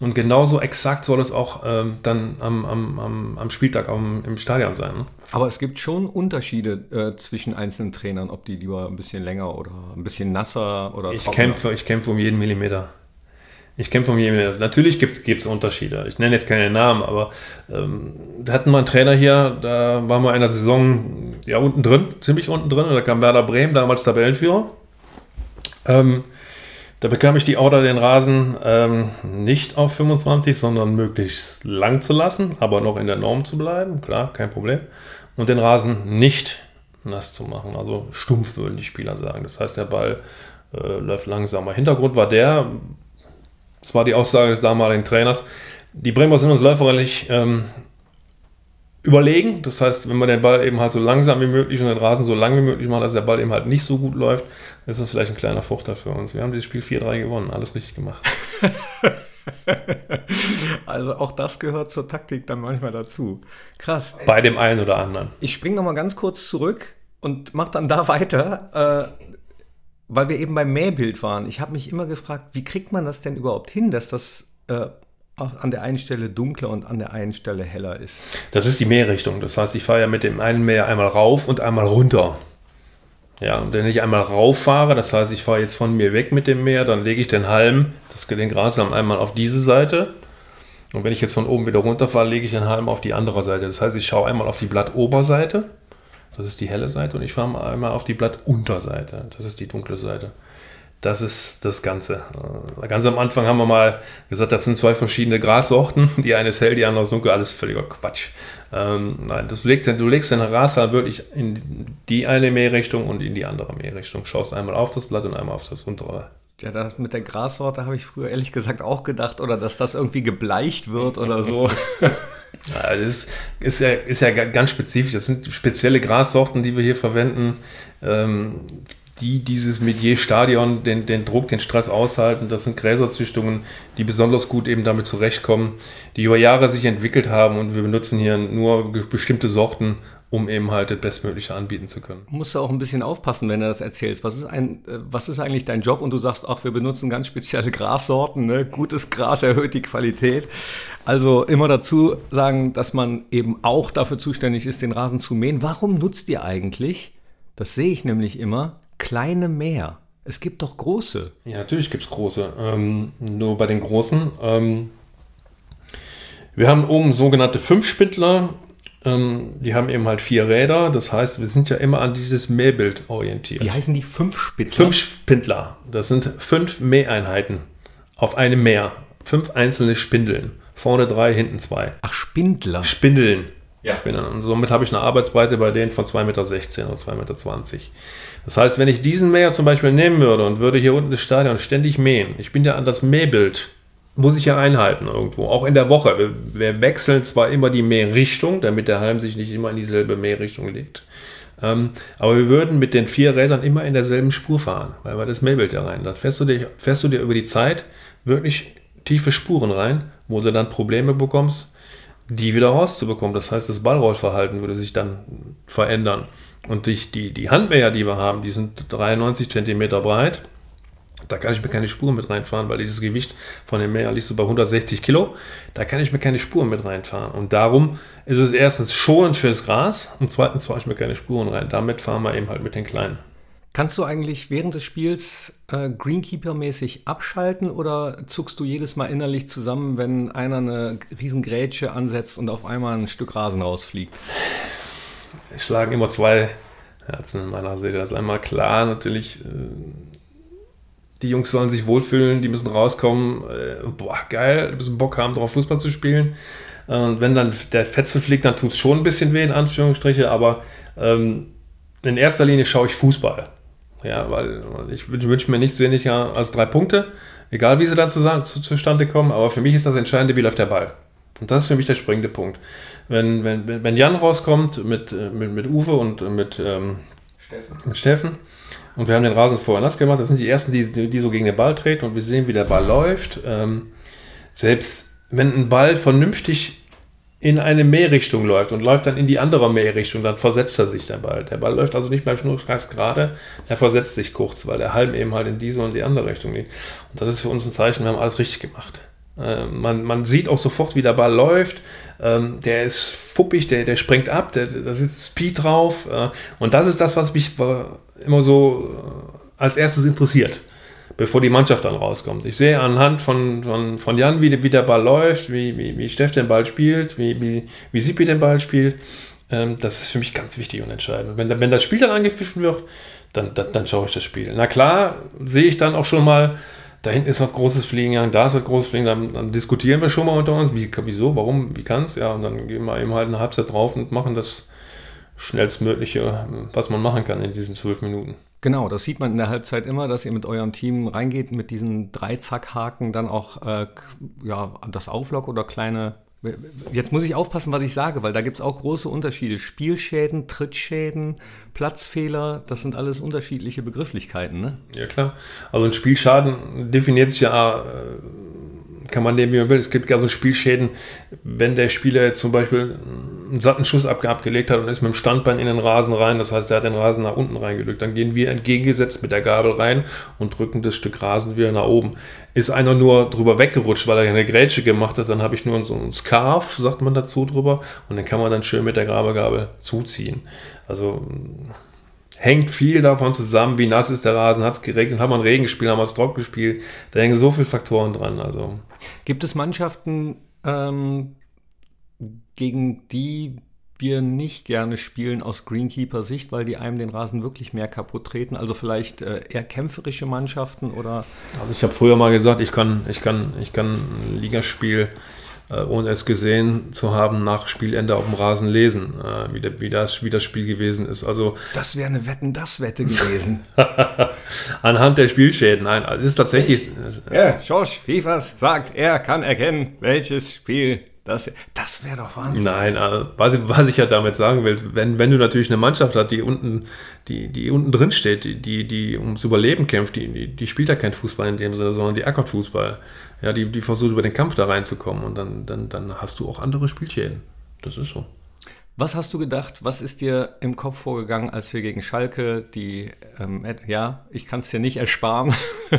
Und genauso exakt soll es auch ähm, dann am, am, am, am Spieltag am, im Stadion sein. Ne? Aber es gibt schon Unterschiede äh, zwischen einzelnen Trainern, ob die lieber ein bisschen länger oder ein bisschen nasser oder Ich kämpfe, ich kämpfe um jeden Millimeter. Ich kämpfe um jeden. Natürlich gibt es Unterschiede. Ich nenne jetzt keine Namen, aber ähm, da hatten wir einen Trainer hier, da waren wir in der Saison ja unten drin, ziemlich unten drin. Und da kam Werder Bremen, damals Tabellenführer. Ähm, da bekam ich die Order, den Rasen ähm, nicht auf 25, sondern möglichst lang zu lassen, aber noch in der Norm zu bleiben. Klar, kein Problem. Und den Rasen nicht nass zu machen. Also stumpf würden die Spieler sagen. Das heißt, der Ball äh, läuft langsamer. Hintergrund war der, das war die Aussage des damaligen Trainers, die Bremer sind uns läuferlich ähm, überlegen. Das heißt, wenn man den Ball eben halt so langsam wie möglich und den Rasen so lang wie möglich macht, dass der Ball eben halt nicht so gut läuft, ist das vielleicht ein kleiner Vorteil für uns. Wir haben dieses Spiel 4-3 gewonnen, alles richtig gemacht. also auch das gehört zur Taktik dann manchmal dazu. Krass. Bei dem einen oder anderen. Ich springe nochmal ganz kurz zurück und mache dann da weiter, äh, weil wir eben beim Mähbild waren. Ich habe mich immer gefragt, wie kriegt man das denn überhaupt hin, dass das äh, an der einen Stelle dunkler und an der einen Stelle heller ist. Das ist die Mährichtung. Das heißt, ich fahre ja mit dem einen Mäher einmal rauf und einmal runter. Ja, und wenn ich einmal rauf fahre, das heißt, ich fahre jetzt von mir weg mit dem Mäher, dann lege ich den Halm, das, den Grashalm einmal auf diese Seite. Und wenn ich jetzt von oben wieder runter fahre, lege ich den Halm auf die andere Seite. Das heißt, ich schaue einmal auf die Blattoberseite, das ist die helle Seite, und ich fahre einmal auf die Blattunterseite, das ist die dunkle Seite. Das ist das Ganze. Äh, ganz am Anfang haben wir mal gesagt, das sind zwei verschiedene Grassorten. Die eine ist hell, die andere ist dunkel. Alles völliger Quatsch. Ähm, nein, du legst, du legst den Raster wirklich in die eine Mährichtung und in die andere Mährichtung. Schaust einmal auf das Blatt und einmal auf das untere. Ja, das mit der Grassorte habe ich früher ehrlich gesagt auch gedacht. Oder dass das irgendwie gebleicht wird oder so. Ja, das ist, ist, ja, ist ja ganz spezifisch. Das sind spezielle Grassorten, die wir hier verwenden. Ähm, die dieses Medier-Stadion, den, den Druck, den Stress aushalten. Das sind Gräserzüchtungen, die besonders gut eben damit zurechtkommen, die über Jahre sich entwickelt haben und wir benutzen hier nur bestimmte Sorten, um eben halt das Bestmögliche anbieten zu können. Du musst auch ein bisschen aufpassen, wenn du das erzählst. Was ist, ein, äh, was ist eigentlich dein Job? Und du sagst, ach, wir benutzen ganz spezielle Grassorten. Ne? Gutes Gras erhöht die Qualität. Also immer dazu sagen, dass man eben auch dafür zuständig ist, den Rasen zu mähen. Warum nutzt ihr eigentlich, das sehe ich nämlich immer, kleine Mäher. Es gibt doch große. Ja, natürlich gibt es große. Ähm, nur bei den großen. Ähm, wir haben oben sogenannte Fünfspindler. Ähm, die haben eben halt vier Räder. Das heißt, wir sind ja immer an dieses Mähbild orientiert. Wie heißen die Fünfspindler? Fünfspindler. Das sind fünf Mäheinheiten auf einem Mäher. Fünf einzelne Spindeln. Vorne drei, hinten zwei. Ach, Spindler. Spindeln. Ja. Spindeln. Und somit habe ich eine Arbeitsbreite bei denen von 2,16 Meter oder 2,20 Meter. Das heißt, wenn ich diesen Mäher zum Beispiel nehmen würde und würde hier unten das Stadion ständig mähen, ich bin ja an das Mähbild, muss ich ja einhalten irgendwo, auch in der Woche. Wir, wir wechseln zwar immer die Mährichtung, damit der Halm sich nicht immer in dieselbe Mährichtung legt. Ähm, aber wir würden mit den vier Rädern immer in derselben Spur fahren, weil wir das Mähbild ja rein. Da fährst du, dir, fährst du dir über die Zeit wirklich tiefe Spuren rein, wo du dann Probleme bekommst, die wieder rauszubekommen. Das heißt, das Ballrollverhalten würde sich dann verändern. Und durch die, die Handmäher, die wir haben, die sind 93 cm breit. Da kann ich mir keine Spuren mit reinfahren, weil dieses Gewicht von dem Mäher liegt so bei 160 Kilo. Da kann ich mir keine Spuren mit reinfahren. Und darum ist es erstens schonend fürs Gras und zweitens fahre ich mir keine Spuren rein. Damit fahren wir eben halt mit den kleinen. Kannst du eigentlich während des Spiels äh, Greenkeeper-mäßig abschalten oder zuckst du jedes Mal innerlich zusammen, wenn einer eine riesen Grätsche ansetzt und auf einmal ein Stück Rasen rausfliegt? schlagen immer zwei Herzen in meiner Seele. Das ist einmal klar, natürlich, äh, die Jungs sollen sich wohlfühlen, die müssen rauskommen, äh, boah, geil, ein bisschen Bock haben, drauf Fußball zu spielen. Und wenn dann der Fetzen fliegt, dann tut es schon ein bisschen weh, in Anführungsstriche, aber ähm, in erster Linie schaue ich Fußball. Ja, weil ich wünsche mir nichts weniger als drei Punkte, egal wie sie dann zu, zu, zustande kommen, aber für mich ist das Entscheidende, wie läuft der Ball. Und das ist für mich der springende Punkt wenn, wenn, wenn Jan rauskommt mit, äh, mit, mit Uwe und mit, ähm, Steffen. mit Steffen Und wir haben den Rasen vorher nass gemacht. Das sind die ersten, die, die so gegen den Ball treten und wir sehen, wie der Ball läuft. Ähm, selbst wenn ein Ball vernünftig in eine Mährichtung läuft und läuft dann in die andere Mährichtung, dann versetzt er sich der Ball. Der Ball läuft also nicht mehr schnurstracks gerade, er versetzt sich kurz, weil der Halm eben halt in diese und die andere Richtung geht. Und das ist für uns ein Zeichen, wir haben alles richtig gemacht. Äh, man, man sieht auch sofort, wie der Ball läuft. Ähm, der ist fuppig, der, der springt ab, der, da sitzt Speed drauf. Äh, und das ist das, was mich immer so äh, als erstes interessiert bevor die Mannschaft dann rauskommt. Ich sehe anhand von, von, von Jan, wie, wie der Ball läuft, wie, wie, wie Steff den Ball spielt, wie, wie, wie Sippi den Ball spielt. Ähm, das ist für mich ganz wichtig und entscheidend. Wenn, wenn das Spiel dann angepfiffen wird, dann, dann, dann schaue ich das Spiel. Na klar, sehe ich dann auch schon mal, da hinten ist was Großes fliegen gegangen, da ist was Großes fliegen, dann, dann diskutieren wir schon mal unter uns, wie, wieso, warum, wie kann es, ja, und dann gehen wir eben halt eine Halbzeit drauf und machen das schnellstmögliche, was man machen kann in diesen zwölf Minuten. Genau, das sieht man in der Halbzeit immer, dass ihr mit eurem Team reingeht, mit diesen Dreizackhaken dann auch äh, ja, das Auflock oder kleine. Jetzt muss ich aufpassen, was ich sage, weil da gibt es auch große Unterschiede. Spielschäden, Trittschäden, Platzfehler, das sind alles unterschiedliche Begrifflichkeiten. Ne? Ja, klar. Also ein Spielschaden definiert sich ja äh, kann man nehmen, wie man will. Es gibt also Spielschäden, wenn der Spieler jetzt zum Beispiel einen satten Schuss abgelegt hat und ist mit dem Standbein in den Rasen rein, das heißt, er hat den Rasen nach unten reingedrückt, dann gehen wir entgegengesetzt mit der Gabel rein und drücken das Stück Rasen wieder nach oben. Ist einer nur drüber weggerutscht, weil er eine Grätsche gemacht hat, dann habe ich nur so einen Scarf, sagt man dazu drüber, und den kann man dann schön mit der Grabegabel zuziehen. Also hängt viel davon zusammen, wie nass ist der Rasen, hat es geregnet, haben wir ein Regen gespielt, haben wir es trocken gespielt. Da hängen so viele Faktoren dran. Also. Gibt es Mannschaften, ähm, gegen die wir nicht gerne spielen aus Greenkeeper-Sicht, weil die einem den Rasen wirklich mehr kaputt treten? Also vielleicht äh, eher kämpferische Mannschaften oder? Also ich habe früher mal gesagt, ich kann, ich kann, ich kann ein Ligaspiel äh, ohne es gesehen zu haben, nach Spielende auf dem Rasen lesen, äh, wie, der, wie, das, wie das Spiel gewesen ist. Also, das wäre eine Wetten-Das-Wette gewesen. Anhand der Spielschäden, nein, also es ist tatsächlich. Ja, Josh Fiefers sagt, er kann erkennen, welches Spiel das, das wäre doch Wahnsinn. Nein, also, was, ich, was ich ja damit sagen will, wenn, wenn du natürlich eine Mannschaft hast, die unten, die, die unten drin steht, die, die, die ums Überleben kämpft, die, die, spielt ja kein Fußball in dem Sinne, sondern die ackert Fußball. Ja, die, die versucht über den Kampf da reinzukommen und dann, dann, dann hast du auch andere Spielschäden. Das ist so. Was hast du gedacht, was ist dir im Kopf vorgegangen, als wir gegen Schalke die, ähm, ja, ich kann es dir nicht ersparen,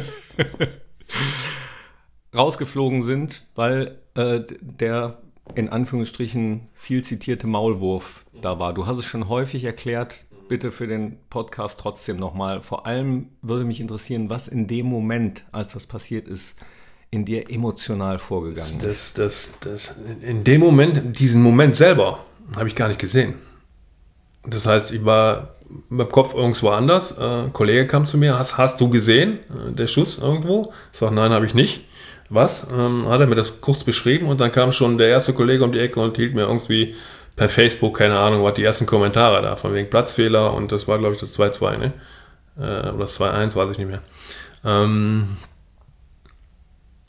rausgeflogen sind, weil äh, der in Anführungsstrichen viel zitierte Maulwurf da war. Du hast es schon häufig erklärt, bitte für den Podcast trotzdem nochmal. Vor allem würde mich interessieren, was in dem Moment, als das passiert ist, in dir emotional vorgegangen ist. Das, das, das, in dem Moment, diesen Moment selber, habe ich gar nicht gesehen. Das heißt, ich war mit dem Kopf irgendwo anders. Äh, ein Kollege kam zu mir, hast, hast du gesehen, äh, der Schuss irgendwo? Ich sage, nein, habe ich nicht was, ähm, hat er mir das kurz beschrieben und dann kam schon der erste Kollege um die Ecke und hielt mir irgendwie per Facebook, keine Ahnung, was die ersten Kommentare da, von wegen Platzfehler und das war, glaube ich, das 2-2, ne? Äh, oder das 2-1, weiß ich nicht mehr. Ähm,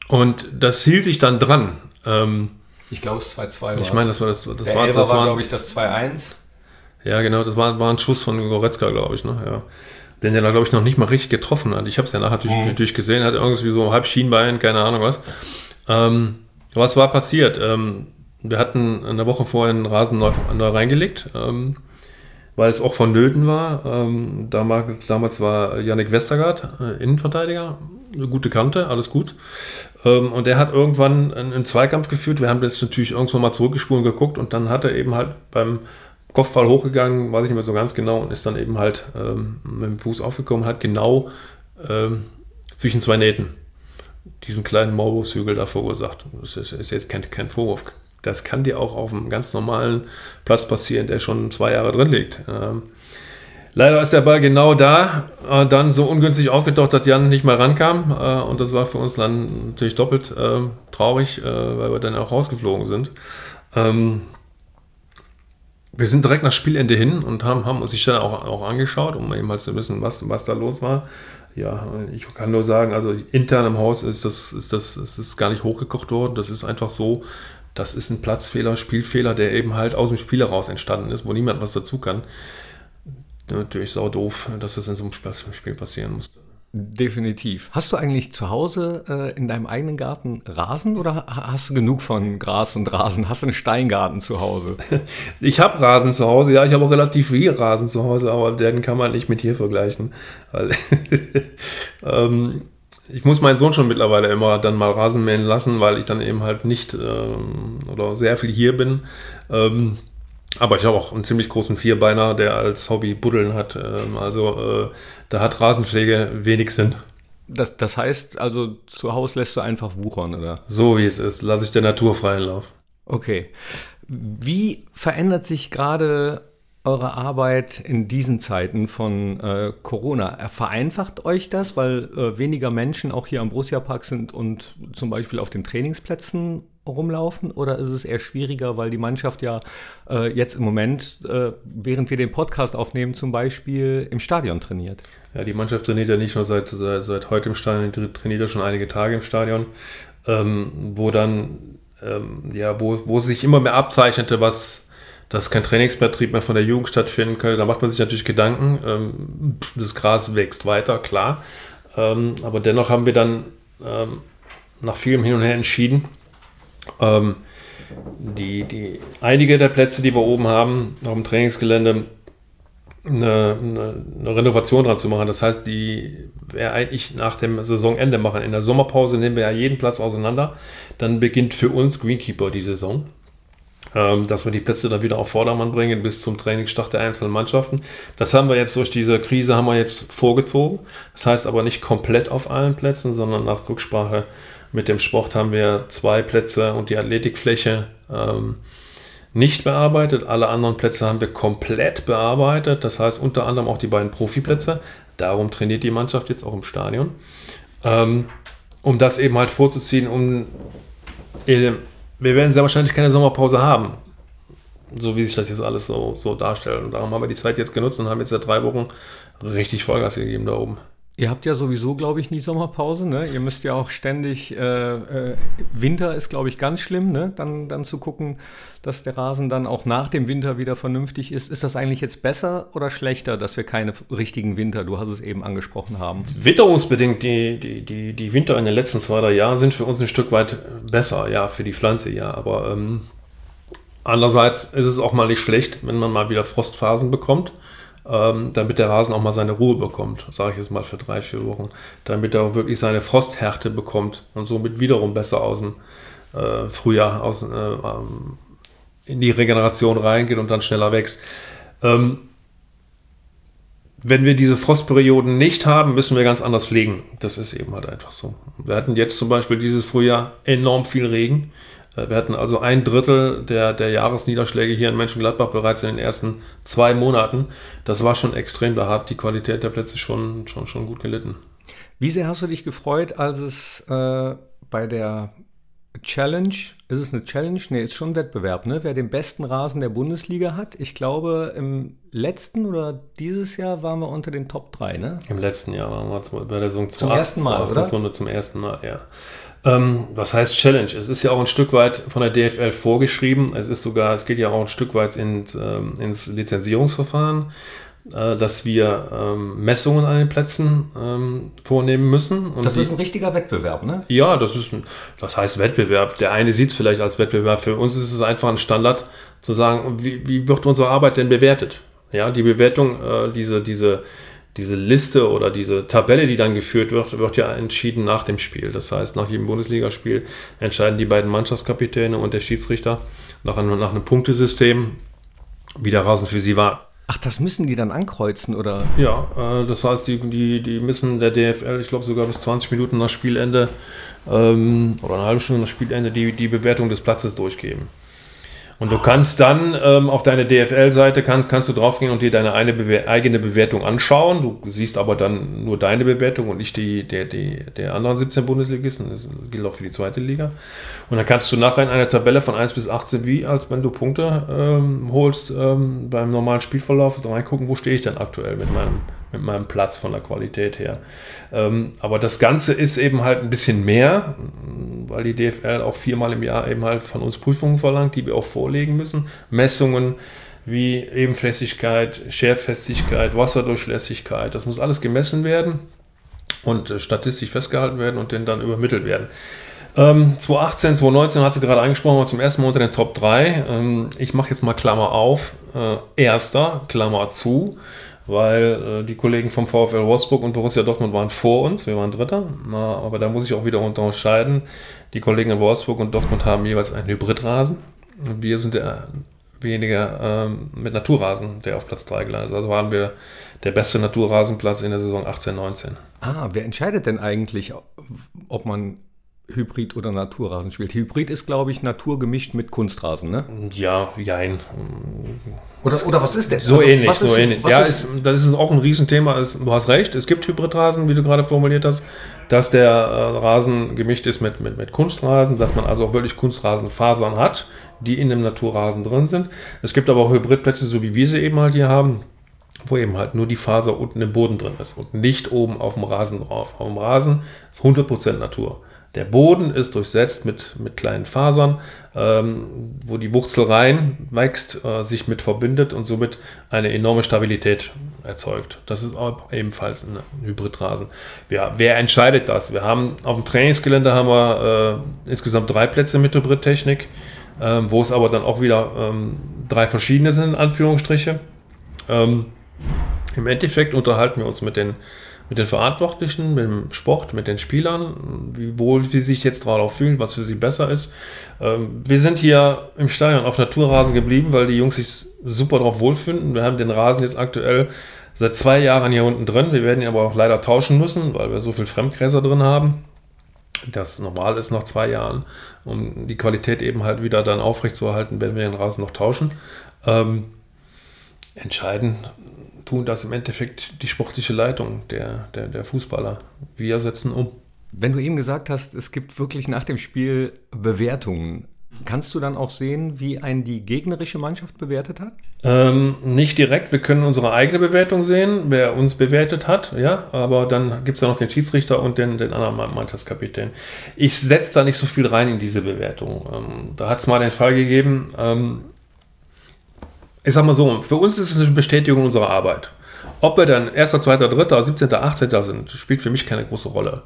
und das hielt sich dann dran. Ähm, ich glaube, es 2-2 war. Ich meine, das war das. das der war, das war, war glaube ich, das 2-1. Ja, genau, das war, war ein Schuss von Goretzka, glaube ich, ne? Ja den er, glaube ich, noch nicht mal richtig getroffen hat. Ich habe es ja nachher natürlich, natürlich gesehen, hat irgendwie so halb Schienbein, keine Ahnung was. Ähm, was war passiert? Ähm, wir hatten eine Woche vorher einen Rasen neu, neu reingelegt, ähm, weil es auch vonnöten war. Ähm, damals, damals war Yannick Westergaard, äh, Innenverteidiger, eine gute Kante, alles gut. Ähm, und er hat irgendwann einen, einen, Zweikampf geführt. Wir haben jetzt natürlich irgendwann mal zurückgespult und geguckt und dann hat er eben halt beim Kopfball hochgegangen, weiß ich nicht mehr so ganz genau, und ist dann eben halt ähm, mit dem Fuß aufgekommen, hat genau ähm, zwischen zwei Nähten diesen kleinen Maulwurfshügel da verursacht. Das ist, ist jetzt kein, kein, Vorwurf. Das kann dir auch auf einem ganz normalen Platz passieren, der schon zwei Jahre drin liegt. Ähm, leider ist der Ball genau da, äh, dann so ungünstig aufgetaucht, dass Jan nicht mehr rankam. Äh, und das war für uns dann natürlich doppelt äh, traurig, weil wir dann auch rausgeflogen sind. Ähm, wir sind direkt nach Spielende hin und haben, haben uns die Stelle auch, auch angeschaut, um eben halt zu wissen, was, was da los war. Ja, ich kann nur sagen, also intern im Haus ist das, ist das, ist das gar nicht hochgekocht worden. Das ist einfach so, das ist ein Platzfehler, Spielfehler, der eben halt aus dem Spiel heraus entstanden ist, wo niemand was dazu kann. natürlich sau doof, dass das in so einem Spiel passieren musste. Definitiv. Hast du eigentlich zu Hause äh, in deinem eigenen Garten Rasen oder hast du genug von Gras und Rasen? Hast du einen Steingarten zu Hause? Ich habe Rasen zu Hause, ja, ich habe auch relativ viel Rasen zu Hause, aber den kann man nicht mit hier vergleichen. Weil, ähm, ich muss meinen Sohn schon mittlerweile immer dann mal Rasen mähen lassen, weil ich dann eben halt nicht ähm, oder sehr viel hier bin. Ähm, aber ich habe auch einen ziemlich großen Vierbeiner, der als Hobby Buddeln hat. Ähm, also äh, da hat Rasenpflege wenig Sinn. Das, das heißt also, zu Hause lässt du einfach wuchern, oder? So wie es ist, lasse ich der Natur freien Lauf. Okay. Wie verändert sich gerade eure Arbeit in diesen Zeiten von äh, Corona? Vereinfacht euch das, weil äh, weniger Menschen auch hier am Borussia Park sind und zum Beispiel auf den Trainingsplätzen rumlaufen? Oder ist es eher schwieriger, weil die Mannschaft ja äh, jetzt im Moment, äh, während wir den Podcast aufnehmen, zum Beispiel im Stadion trainiert? Ja, die Mannschaft trainiert ja nicht nur seit, seit, seit heute im Stadion, trainiert ja schon einige Tage im Stadion, ähm, wo dann, ähm, ja, wo, wo sich immer mehr abzeichnete, was dass kein Trainingsbetrieb mehr von der Jugend stattfinden könnte. Da macht man sich natürlich Gedanken. Ähm, das Gras wächst weiter, klar. Ähm, aber dennoch haben wir dann ähm, nach vielem Hin und Her entschieden, ähm, die, die, einige der Plätze, die wir oben haben, auf dem Trainingsgelände, eine, eine, eine, Renovation dran zu machen. Das heißt, die wäre eigentlich nach dem Saisonende machen. In der Sommerpause nehmen wir ja jeden Platz auseinander. Dann beginnt für uns Greenkeeper die Saison. Ähm, dass wir die Plätze dann wieder auf Vordermann bringen bis zum Trainingsstart der einzelnen Mannschaften. Das haben wir jetzt durch diese Krise haben wir jetzt vorgezogen. Das heißt aber nicht komplett auf allen Plätzen, sondern nach Rücksprache mit dem Sport haben wir zwei Plätze und die Athletikfläche ähm, nicht bearbeitet. Alle anderen Plätze haben wir komplett bearbeitet. Das heißt unter anderem auch die beiden Profiplätze. Darum trainiert die Mannschaft jetzt auch im Stadion. Ähm, um das eben halt vorzuziehen, um wir werden sehr wahrscheinlich keine Sommerpause haben. So wie sich das jetzt alles so, so darstellt. Und darum haben wir die Zeit jetzt genutzt und haben jetzt seit drei Wochen richtig Vollgas gegeben da oben. Ihr habt ja sowieso, glaube ich, nie Sommerpause. Ne? Ihr müsst ja auch ständig, äh, äh, Winter ist, glaube ich, ganz schlimm, ne? dann, dann zu gucken, dass der Rasen dann auch nach dem Winter wieder vernünftig ist. Ist das eigentlich jetzt besser oder schlechter, dass wir keine richtigen Winter, du hast es eben angesprochen haben? Witterungsbedingt, die, die, die, die Winter in den letzten zwei, drei Jahren sind für uns ein Stück weit besser, ja, für die Pflanze, ja. Aber ähm, andererseits ist es auch mal nicht schlecht, wenn man mal wieder Frostphasen bekommt ähm, damit der Rasen auch mal seine Ruhe bekommt, sage ich jetzt mal für drei, vier Wochen, damit er auch wirklich seine Frosthärte bekommt und somit wiederum besser aus dem äh, Frühjahr aus, äh, ähm, in die Regeneration reingeht und dann schneller wächst. Ähm, wenn wir diese Frostperioden nicht haben, müssen wir ganz anders pflegen. Das ist eben halt einfach so. Wir hatten jetzt zum Beispiel dieses Frühjahr enorm viel Regen. Äh, wir hatten also ein Drittel der, der Jahresniederschläge hier in Mönchengladbach bereits in den ersten zwei Monaten. Das war schon extrem. Da hat die Qualität der Plätze schon, schon, schon gut gelitten. Wie sehr hast du dich gefreut, als es äh, bei der Challenge, ist es eine Challenge? Ne, ist schon ein Wettbewerb, ne? Wer den besten Rasen der Bundesliga hat. Ich glaube, im letzten oder dieses Jahr waren wir unter den Top 3, ne? Im letzten Jahr waren wir bei der Saison zum, zum ersten Mal, oder? Zum ersten Mal, ja. Ähm, was heißt Challenge? Es ist ja auch ein Stück weit von der DFL vorgeschrieben. Es ist sogar, es geht ja auch ein Stück weit ins, ähm, ins Lizenzierungsverfahren, äh, dass wir ähm, Messungen an den Plätzen ähm, vornehmen müssen. Das ist ein richtiger Wettbewerb, ne? Ja, das ist ein, das heißt Wettbewerb. Der eine sieht es vielleicht als Wettbewerb. Für uns ist es einfach ein Standard zu sagen, wie, wie wird unsere Arbeit denn bewertet? Ja, die Bewertung, äh, diese, diese diese Liste oder diese Tabelle, die dann geführt wird, wird ja entschieden nach dem Spiel. Das heißt, nach jedem Bundesligaspiel entscheiden die beiden Mannschaftskapitäne und der Schiedsrichter nach einem, nach einem Punktesystem, wie der Rasen für sie war. Ach, das müssen die dann ankreuzen, oder? Ja, äh, das heißt, die, die, die müssen der DFL, ich glaube sogar bis 20 Minuten nach Spielende ähm, oder eine halbe Stunde nach Spielende die, die Bewertung des Platzes durchgeben. Und du kannst dann ähm, auf deine DFL-Seite kann, kannst du draufgehen und dir deine eine Bewer eigene Bewertung anschauen. Du siehst aber dann nur deine Bewertung und nicht die der, die, der anderen 17 Bundesligisten. Das gilt auch für die zweite Liga. Und dann kannst du nachher in einer Tabelle von 1 bis 18, wie als wenn du Punkte ähm, holst, ähm, beim normalen Spielverlauf reingucken, wo stehe ich denn aktuell mit meinem, mit meinem Platz von der Qualität her. Ähm, aber das Ganze ist eben halt ein bisschen mehr, weil die DFL auch viermal im Jahr eben halt von uns Prüfungen verlangt, die wir auch vorlegen müssen. Messungen, wie Ebenflässigkeit, Scherfestigkeit, Wasserdurchlässigkeit. Das muss alles gemessen werden und äh, statistisch festgehalten werden und dann übermittelt werden. Ähm, 2018, 2019 hat sie gerade angesprochen, war zum ersten Mal unter den Top 3. Ähm, ich mache jetzt mal Klammer auf, äh, erster, Klammer zu, weil äh, die Kollegen vom VfL Wolfsburg und Borussia Dortmund waren vor uns, wir waren Dritter. Na, aber da muss ich auch wieder unterscheiden. Die Kollegen in Wolfsburg und Dortmund haben jeweils einen Hybridrasen. Wir sind der weniger ähm, mit Naturrasen, der auf Platz 3 gelandet ist. Also waren wir der beste Naturrasenplatz in der Saison 18, 19. Ah, wer entscheidet denn eigentlich, ob man Hybrid oder Naturrasen spielt. Hybrid ist, glaube ich, Natur gemischt mit Kunstrasen, ne? Ja, jein. Oder, oder was ist denn? So also, ähnlich, so ist, ähnlich. Ja, ist, das ist auch ein Riesenthema. Du hast recht, es gibt Hybridrasen, wie du gerade formuliert hast, dass der äh, Rasen gemischt ist mit, mit, mit Kunstrasen, dass man also auch wirklich Kunstrasenfasern hat, die in dem Naturrasen drin sind. Es gibt aber auch Hybridplätze, so wie wir sie eben halt hier haben, wo eben halt nur die Faser unten im Boden drin ist und nicht oben auf dem Rasen drauf. Auf dem Rasen ist 100% Natur. Der Boden ist durchsetzt mit, mit kleinen Fasern, ähm, wo die Wurzel rein wächst, äh, sich mit verbindet und somit eine enorme Stabilität erzeugt. Das ist auch ebenfalls ein Hybridrasen. Ja, wer entscheidet das? Wir haben auf dem Trainingsgelände haben wir äh, insgesamt drei Plätze mit Hybridtechnik, äh, wo es aber dann auch wieder ähm, drei verschiedene sind, in Anführungsstriche. Ähm, Im Endeffekt unterhalten wir uns mit den mit den Verantwortlichen, mit dem Sport, mit den Spielern, wie wohl sie sich jetzt darauf fühlen, was für sie besser ist. Ähm, wir sind hier im Stadion auf Naturrasen geblieben, weil die Jungs sich super drauf wohlfühlen. Wir haben den Rasen jetzt aktuell seit zwei Jahren hier unten drin. Wir werden ihn aber auch leider tauschen müssen, weil wir so viel Fremdgräser drin haben. Das normal ist nach zwei Jahren, um die Qualität eben halt wieder dann aufrechtzuerhalten, werden wir den Rasen noch tauschen. Ähm, entscheiden tun das im Endeffekt die sportliche Leitung der, der, der Fußballer. Wir setzen um. Wenn du eben gesagt hast, es gibt wirklich nach dem Spiel Bewertungen, kannst du dann auch sehen, wie ein die gegnerische Mannschaft bewertet hat? Ähm, nicht direkt. Wir können unsere eigene Bewertung sehen, wer uns bewertet hat, ja, aber dann gibt es ja noch den Schiedsrichter und den, den anderen Mannschaftskapitän. Ich setze da nicht so viel rein in diese Bewertung. Ähm, da hat es mal den Fall gegeben, ähm, ich sag mal so, für uns ist es eine Bestätigung unserer Arbeit. Ob wir dann 1., 2., 3., 17., 18. sind, spielt für mich keine große Rolle.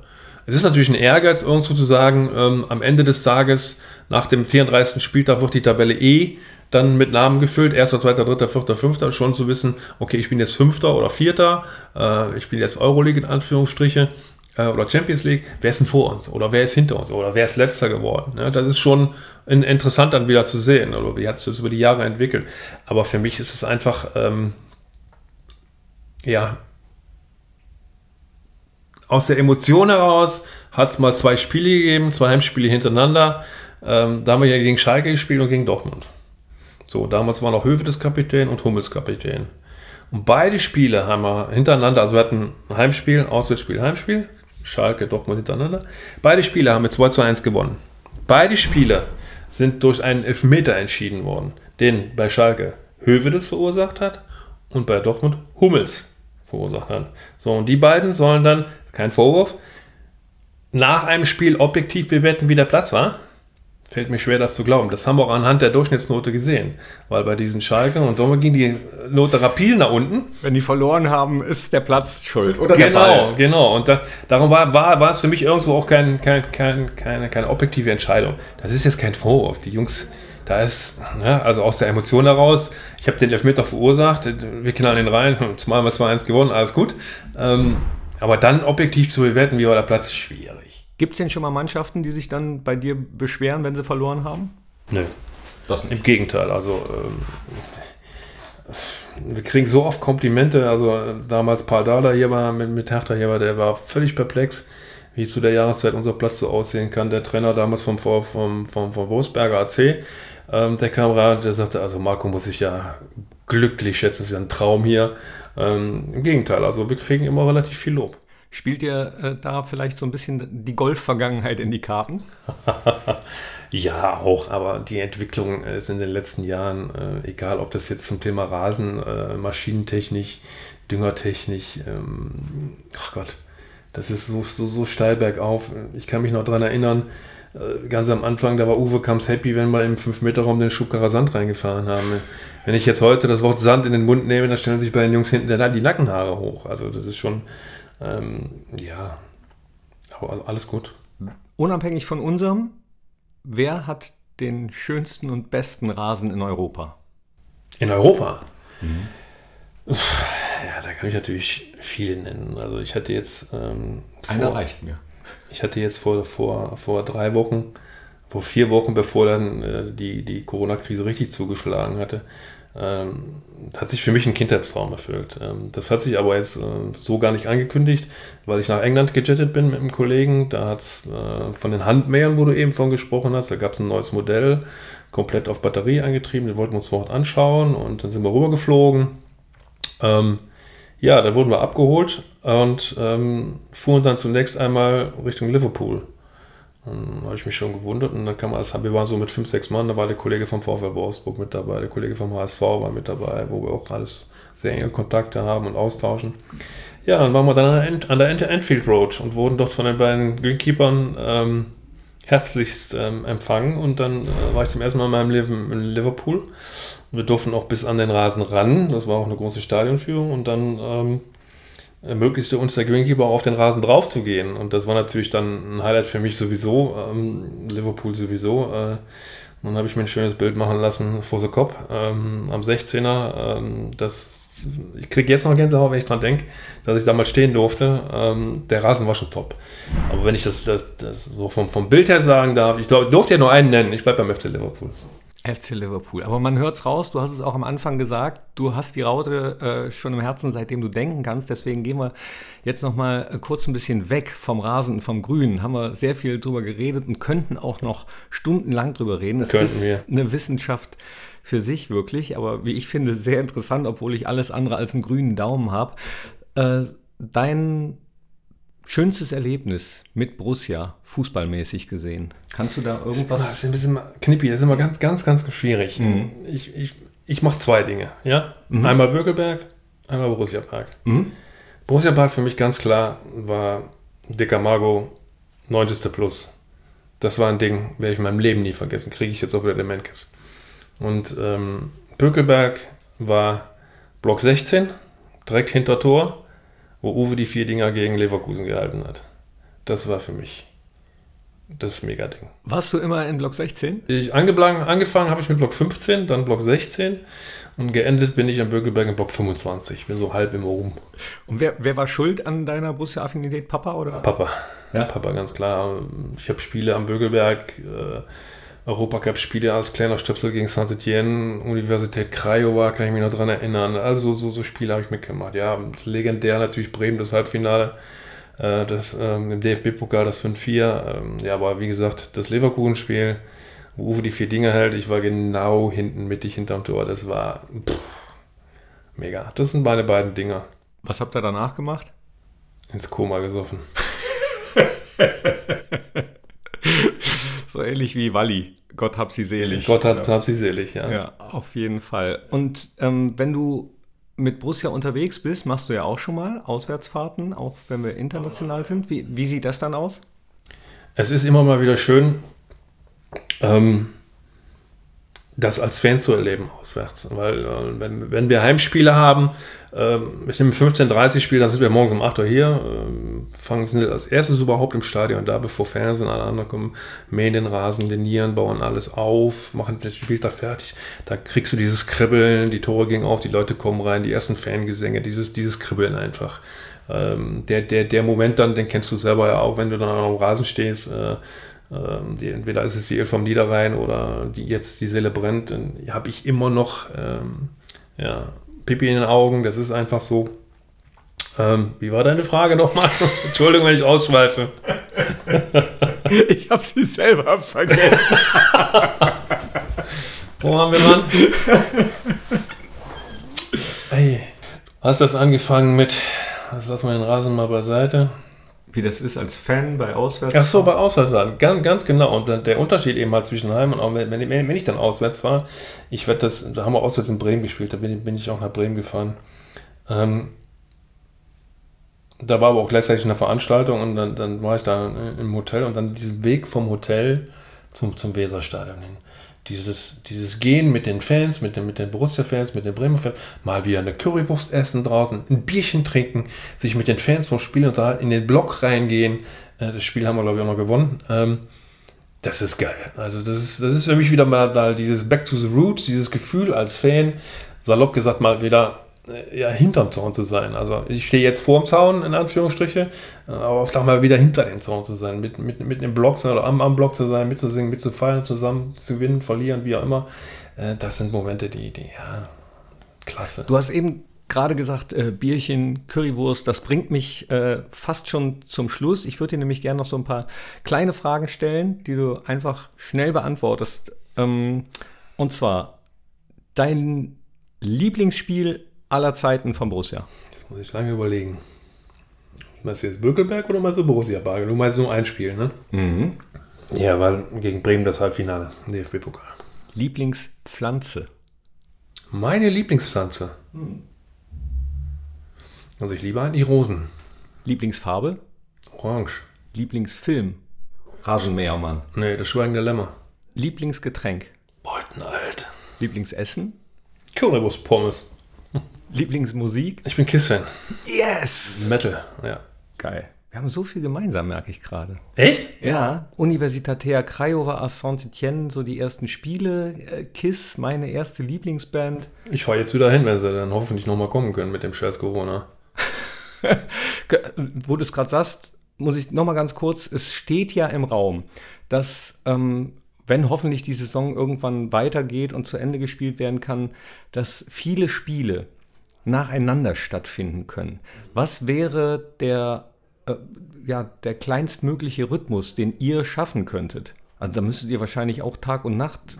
Es ist natürlich ein Ehrgeiz, irgendwo zu sagen, ähm, am Ende des Tages, nach dem 34. Spieltag wird die Tabelle E dann mit Namen gefüllt, 1., 2., 3., 4., 5., schon zu wissen, okay, ich bin jetzt Fünfter oder Vierter, äh, ich bin jetzt Euroleague in Anführungsstriche äh, oder Champions League, wer ist denn vor uns oder wer ist hinter uns oder wer ist letzter geworden. Ne? Das ist schon interessant dann wieder zu sehen oder wie hat sich das über die Jahre entwickelt. Aber für mich ist es einfach, ähm, ja, aus der Emotion heraus hat es mal zwei Spiele gegeben, zwei Heimspiele hintereinander. Ähm, da haben wir ja gegen Schalke gespielt und gegen Dortmund. So, damals waren auch Höfe des Kapitän und Hummels Kapitän. Und beide Spiele haben wir hintereinander, also wir hatten Heimspiel, Auswärtsspiel, Heimspiel, Schalke, Dortmund hintereinander. Beide Spiele haben wir 2 zu 1 gewonnen. Beide Spiele sind durch einen Elfmeter entschieden worden, den bei Schalke Hövedes verursacht hat und bei Dortmund Hummels verursacht hat. So, und die beiden sollen dann, kein Vorwurf, nach einem Spiel objektiv bewerten, wie der Platz war. Fällt mir schwer, das zu glauben. Das haben wir auch anhand der Durchschnittsnote gesehen. Weil bei diesen Schalke und Sommer ging die Note rapide nach unten. Wenn die verloren haben, ist der Platz schuld. Oder genau, genau. Und das, darum war, war, war es für mich irgendwo auch kein, kein, kein, keine, keine objektive Entscheidung. Das ist jetzt kein Vorwurf. Die Jungs, da ist, ja, also aus der Emotion heraus, ich habe den Elfmeter verursacht, wir knallen den rein, zumal wir 2-1 gewonnen, alles gut. Ähm, aber dann objektiv zu bewerten, wie war der Platz, ist schwierig. Gibt es denn schon mal Mannschaften, die sich dann bei dir beschweren, wenn sie verloren haben? Nö. Das nicht. Im Gegenteil. Also ähm, wir kriegen so oft Komplimente. Also damals Paul Dahler hier war mit, mit Hertha hier war, der war völlig perplex, wie zu der Jahreszeit unser Platz so aussehen kann. Der Trainer damals vom, vom, vom, vom Wolfsberger AC, ähm, der kam rein, der sagte, also Marco muss ich ja glücklich schätzen, das ist ja ein Traum hier. Ähm, Im Gegenteil, also wir kriegen immer relativ viel Lob. Spielt dir äh, da vielleicht so ein bisschen die Golf-Vergangenheit in die Karten? ja, auch, aber die Entwicklung ist in den letzten Jahren, äh, egal ob das jetzt zum Thema Rasen, äh, Maschinentechnik, Düngertechnik, ähm, ach Gott, das ist so, so, so steil bergauf. Ich kann mich noch daran erinnern, äh, ganz am Anfang, da war Uwe Kamps happy, wenn wir im 5-Meter-Raum den Schubkarrer Sand reingefahren haben. Wenn ich jetzt heute das Wort Sand in den Mund nehme, dann stellen sich bei den Jungs hinten die Nackenhaare hoch. Also das ist schon, ähm, ja, aber alles gut. Unabhängig von unserem, wer hat den schönsten und besten Rasen in Europa? In Europa? Mhm. Ja, da kann ich natürlich viele nennen. Also ich hatte jetzt... Ähm, Einer reicht mir. Ich hatte jetzt vor, vor, vor drei Wochen, vor vier Wochen, bevor dann äh, die, die Corona-Krise richtig zugeschlagen hatte, ähm, hat sich für mich ein Kindheitstraum erfüllt. Ähm, das hat sich aber jetzt äh, so gar nicht angekündigt, weil ich nach England gejettet bin mit einem Kollegen. Da hat es äh, von den Handmähern, wo du eben von gesprochen hast, da gab es ein neues Modell, komplett auf Batterie angetrieben. Den wollten wir uns vor Ort anschauen und dann sind wir rübergeflogen. Ähm, ja, dann wurden wir abgeholt und ähm, fuhren dann zunächst einmal Richtung Liverpool. Dann habe ich mich schon gewundert und dann kam alles, wir waren so mit fünf, sechs Mann, da war der Kollege vom VfL Wolfsburg mit dabei, der Kollege vom HSV war mit dabei, wo wir auch alles sehr enge Kontakte haben und austauschen. Ja, dann waren wir dann an der, Enfield Road und wurden dort von den beiden Greenkeepern ähm, herzlichst ähm, empfangen und dann äh, war ich zum ersten Mal in meinem Leben in Liverpool. Wir durften auch bis an den Rasen ran, das war auch eine große Stadionführung und dann ähm, ermöglichte uns der Greenkeeper auf den Rasen drauf zu gehen. Und das war natürlich dann ein Highlight für mich sowieso, ähm, Liverpool sowieso. Äh, dann habe ich mir ein schönes Bild machen lassen vor the Cop ähm, am 16er. Ähm, das, ich kriege jetzt noch Gänsehaut, wenn ich dran denke, dass ich da mal stehen durfte. Ähm, der Rasen war schon top. Aber wenn ich das, das, das so vom, vom Bild her sagen darf, ich durfte ja nur einen nennen, ich bleibe beim FC Liverpool. FC Liverpool. Aber man hört es raus, du hast es auch am Anfang gesagt, du hast die Raute äh, schon im Herzen, seitdem du denken kannst. Deswegen gehen wir jetzt nochmal äh, kurz ein bisschen weg vom Rasen und vom Grünen. Haben wir sehr viel drüber geredet und könnten auch noch stundenlang drüber reden. Das könnten ist wir. eine Wissenschaft für sich wirklich, aber wie ich finde, sehr interessant, obwohl ich alles andere als einen grünen Daumen habe. Äh, dein Schönstes Erlebnis mit Borussia, fußballmäßig gesehen. Kannst du da irgendwas? Das ist ein bisschen knippi, das ist immer ganz, ganz, ganz schwierig. Mhm. Ich, ich, ich mache zwei Dinge. Ja? Mhm. Einmal Bökelberg, einmal Borussia Park. Mhm. Borussia Park für mich ganz klar war Dicker Margo, 90. Plus. Das war ein Ding, werde ich in meinem Leben nie vergessen. Kriege ich jetzt auch wieder den Menkes. Und ähm, Bökelberg war Block 16, direkt hinter Tor wo Uwe die vier Dinger gegen Leverkusen gehalten hat. Das war für mich das Mega-Ding. Warst du immer in Block 16? Ich angefangen habe ich mit Block 15, dann Block 16 und geendet bin ich am Bögelberg in Block 25. Ich bin so halb im Oben. Und wer, wer war schuld an deiner Busse-Affinität? Papa oder? Papa. Ja? Papa, ganz klar. Ich habe Spiele am Bögelberg. Äh, Europacup-Spiele als kleiner Stöpsel gegen Saint-Etienne, Universität Craiova, kann ich mich noch daran erinnern. Also so, so Spiele habe ich mitgemacht. Ja, legendär natürlich Bremen, das Halbfinale, äh, das, ähm, im DFB-Pokal das 5-4. Ähm, ja, aber wie gesagt, das Leverkusen-Spiel, wo Uwe die vier Dinger hält, ich war genau hinten mittig hinterm Tor. Das war pff, mega. Das sind meine beiden Dinger. Was habt ihr danach gemacht? Ins Koma gesoffen. so ähnlich wie Walli. Gott hab sie selig. Gott hab, hab sie selig, ja. Ja, auf jeden Fall. Und ähm, wenn du mit Borussia unterwegs bist, machst du ja auch schon mal Auswärtsfahrten, auch wenn wir international sind. Wie, wie sieht das dann aus? Es ist immer mal wieder schön, ähm, das als Fan zu erleben auswärts. Weil äh, wenn, wenn wir Heimspiele haben, äh, mit einem 15.30 dann sind wir morgens um 8 Uhr hier, äh, fangen sind als erstes überhaupt im Stadion da, bevor Fans und alle anderen kommen, mähen den Rasen, linieren, bauen alles auf, machen den Spieltag fertig. Da kriegst du dieses Kribbeln, die Tore gehen auf, die Leute kommen rein, die ersten Fangesänge, dieses, dieses Kribbeln einfach. Ähm, der, der, der Moment dann, den kennst du selber ja auch, wenn du dann am Rasen stehst, äh, ähm, die, entweder ist es die El vom Niederrhein oder die, jetzt die Seele brennt, dann habe ich immer noch ähm, ja, Pipi in den Augen. Das ist einfach so. Ähm, wie war deine Frage nochmal? Entschuldigung, wenn ich ausschweife. ich habe sie selber vergessen. Wo haben wir dran? Hey, hast das angefangen mit, das lassen wir den Rasen mal beiseite wie das ist als Fan bei Auswärts. Ach so, bei Auswärtsfahrten, ganz, ganz genau. Und der Unterschied eben halt zwischen Heim und auch wenn, wenn, wenn ich dann auswärts war, ich werde das, da haben wir auswärts in Bremen gespielt, da bin, bin ich auch nach Bremen gefahren. Ähm, da war aber auch gleichzeitig eine Veranstaltung und dann, dann war ich da im Hotel und dann diesen Weg vom Hotel zum, zum Weserstadion hin. Dieses, dieses Gehen mit den Fans, mit den, mit den Borussia-Fans, mit den Bremer-Fans, mal wieder eine Currywurst essen draußen, ein Bierchen trinken, sich mit den Fans vom Spiel unterhalten, in den Block reingehen. Äh, das Spiel haben wir, glaube ich, auch noch gewonnen. Ähm, das ist geil. Also, das ist, das ist für mich wieder mal dieses Back to the Roots, dieses Gefühl als Fan, salopp gesagt, mal wieder ja, hinterm Zaun zu sein. Also ich stehe jetzt vorm Zaun, in Anführungsstriche, äh, aber auf mal wieder hinter dem Zaun zu sein, mit, mit, mit dem Block oder am, am Block zu sein, mitzusingen, mitzufeiern, zusammen zu gewinnen, verlieren, wie auch immer. Äh, das sind Momente, die, die, ja, klasse. Du hast eben gerade gesagt, äh, Bierchen, Currywurst, das bringt mich äh, fast schon zum Schluss. Ich würde dir nämlich gerne noch so ein paar kleine Fragen stellen, die du einfach schnell beantwortest. Ähm, und zwar, dein Lieblingsspiel aller Zeiten von Borussia? Das muss ich lange überlegen. Meinst du jetzt Bökelberg oder meinst du Borussia Bargel? Du meinst nur ein Spiel, ne? Mhm. Ja, war gegen Bremen das Halbfinale, DFB-Pokal. Lieblingspflanze? Meine Lieblingspflanze? Mhm. Also ich liebe eigentlich Rosen. Lieblingsfarbe? Orange. Lieblingsfilm? Rasenmähermann. Nee, das Schweigen der Lämmer. Lieblingsgetränk? Beuten alt. Lieblingsessen? Currywurst Pommes. Lieblingsmusik? Ich bin Kiss-Fan. Yes! Metal, ja. Geil. Wir haben so viel gemeinsam, merke ich gerade. Echt? Ja. Universitatea Craiova à Saint-Etienne, so die ersten Spiele. Äh, Kiss, meine erste Lieblingsband. Ich fahre jetzt wieder hin, wenn sie dann hoffentlich nochmal kommen können mit dem scheiß Corona. Wo du es gerade sagst, muss ich nochmal ganz kurz, es steht ja im Raum, dass ähm, wenn hoffentlich die Saison irgendwann weitergeht und zu Ende gespielt werden kann, dass viele Spiele nacheinander stattfinden können. Was wäre der, äh, ja, der kleinstmögliche Rhythmus, den ihr schaffen könntet? Also da müsstet ihr wahrscheinlich auch Tag und Nacht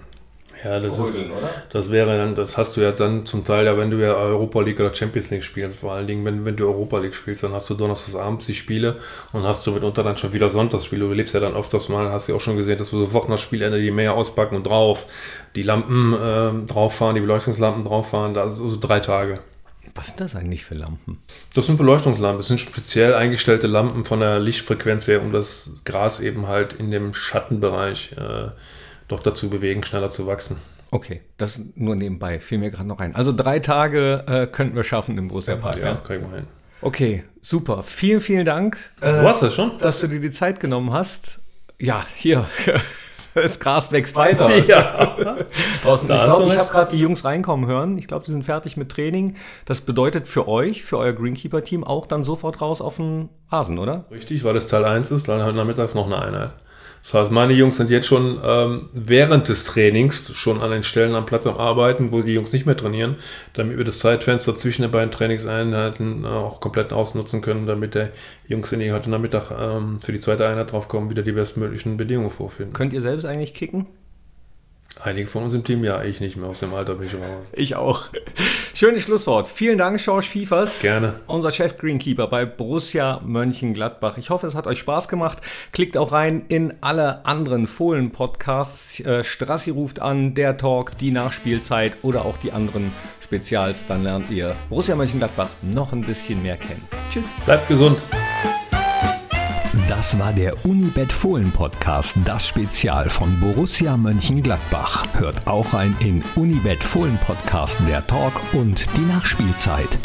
ja, das ist, oder? das wäre dann, das hast du ja dann zum Teil, ja, wenn du ja Europa League oder Champions League spielst, vor allen Dingen, wenn, wenn du Europa League spielst, dann hast du donnerstags abends die Spiele und hast du mitunter dann schon wieder Sonntagsspiele. Du lebst ja dann öfters mal, hast du auch schon gesehen, dass wir sofort nach Spielende die Mehr auspacken und drauf, die Lampen äh, drauf fahren, die Beleuchtungslampen drauf fahren, also so drei Tage. Was sind das eigentlich für Lampen? Das sind Beleuchtungslampen. Das sind speziell eingestellte Lampen von der Lichtfrequenz her, um das Gras eben halt in dem Schattenbereich äh, doch dazu bewegen, schneller zu wachsen. Okay, das nur nebenbei. Fiel mir gerade noch ein. Also drei Tage äh, könnten wir schaffen im Borussia Park. Ja, ja, kriegen wir hin. Okay, super. Vielen, vielen Dank. Äh, du hast das schon? Dass du dir die Zeit genommen hast. Ja, hier. Das Gras wächst weiter. Ja. ich glaube, ich habe gerade die Jungs reinkommen hören. Ich glaube, die sind fertig mit Training. Das bedeutet für euch, für euer Greenkeeper-Team auch dann sofort raus auf den Rasen, oder? Richtig, weil das Teil 1 ist, dann heute nachmittags noch eine Einheit. Das heißt, meine Jungs sind jetzt schon ähm, während des Trainings schon an den Stellen am Platz am Arbeiten, wo die Jungs nicht mehr trainieren, damit wir das Zeitfenster zwischen den beiden Trainingseinheiten äh, auch komplett ausnutzen können, damit der Jungs, wenn die heute Nachmittag ähm, für die zweite Einheit draufkommen, wieder die bestmöglichen Bedingungen vorfinden. Könnt ihr selbst eigentlich kicken? Einige von uns im Team, ja, ich nicht mehr. Aus dem Alter bin ich raus. Ich auch. Schönes Schlusswort. Vielen Dank, Schorsch Fiefers. Gerne. Unser Chef Greenkeeper bei Borussia Mönchengladbach. Ich hoffe, es hat euch Spaß gemacht. Klickt auch rein in alle anderen Fohlen-Podcasts. Äh, Strassi ruft an, der Talk, die Nachspielzeit oder auch die anderen Spezials. Dann lernt ihr Borussia Mönchengladbach noch ein bisschen mehr kennen. Tschüss. Bleibt gesund. Das war der Unibet Fohlen Podcast, das Spezial von Borussia Mönchengladbach. Hört auch ein in Unibet Fohlen Podcast der Talk und die Nachspielzeit.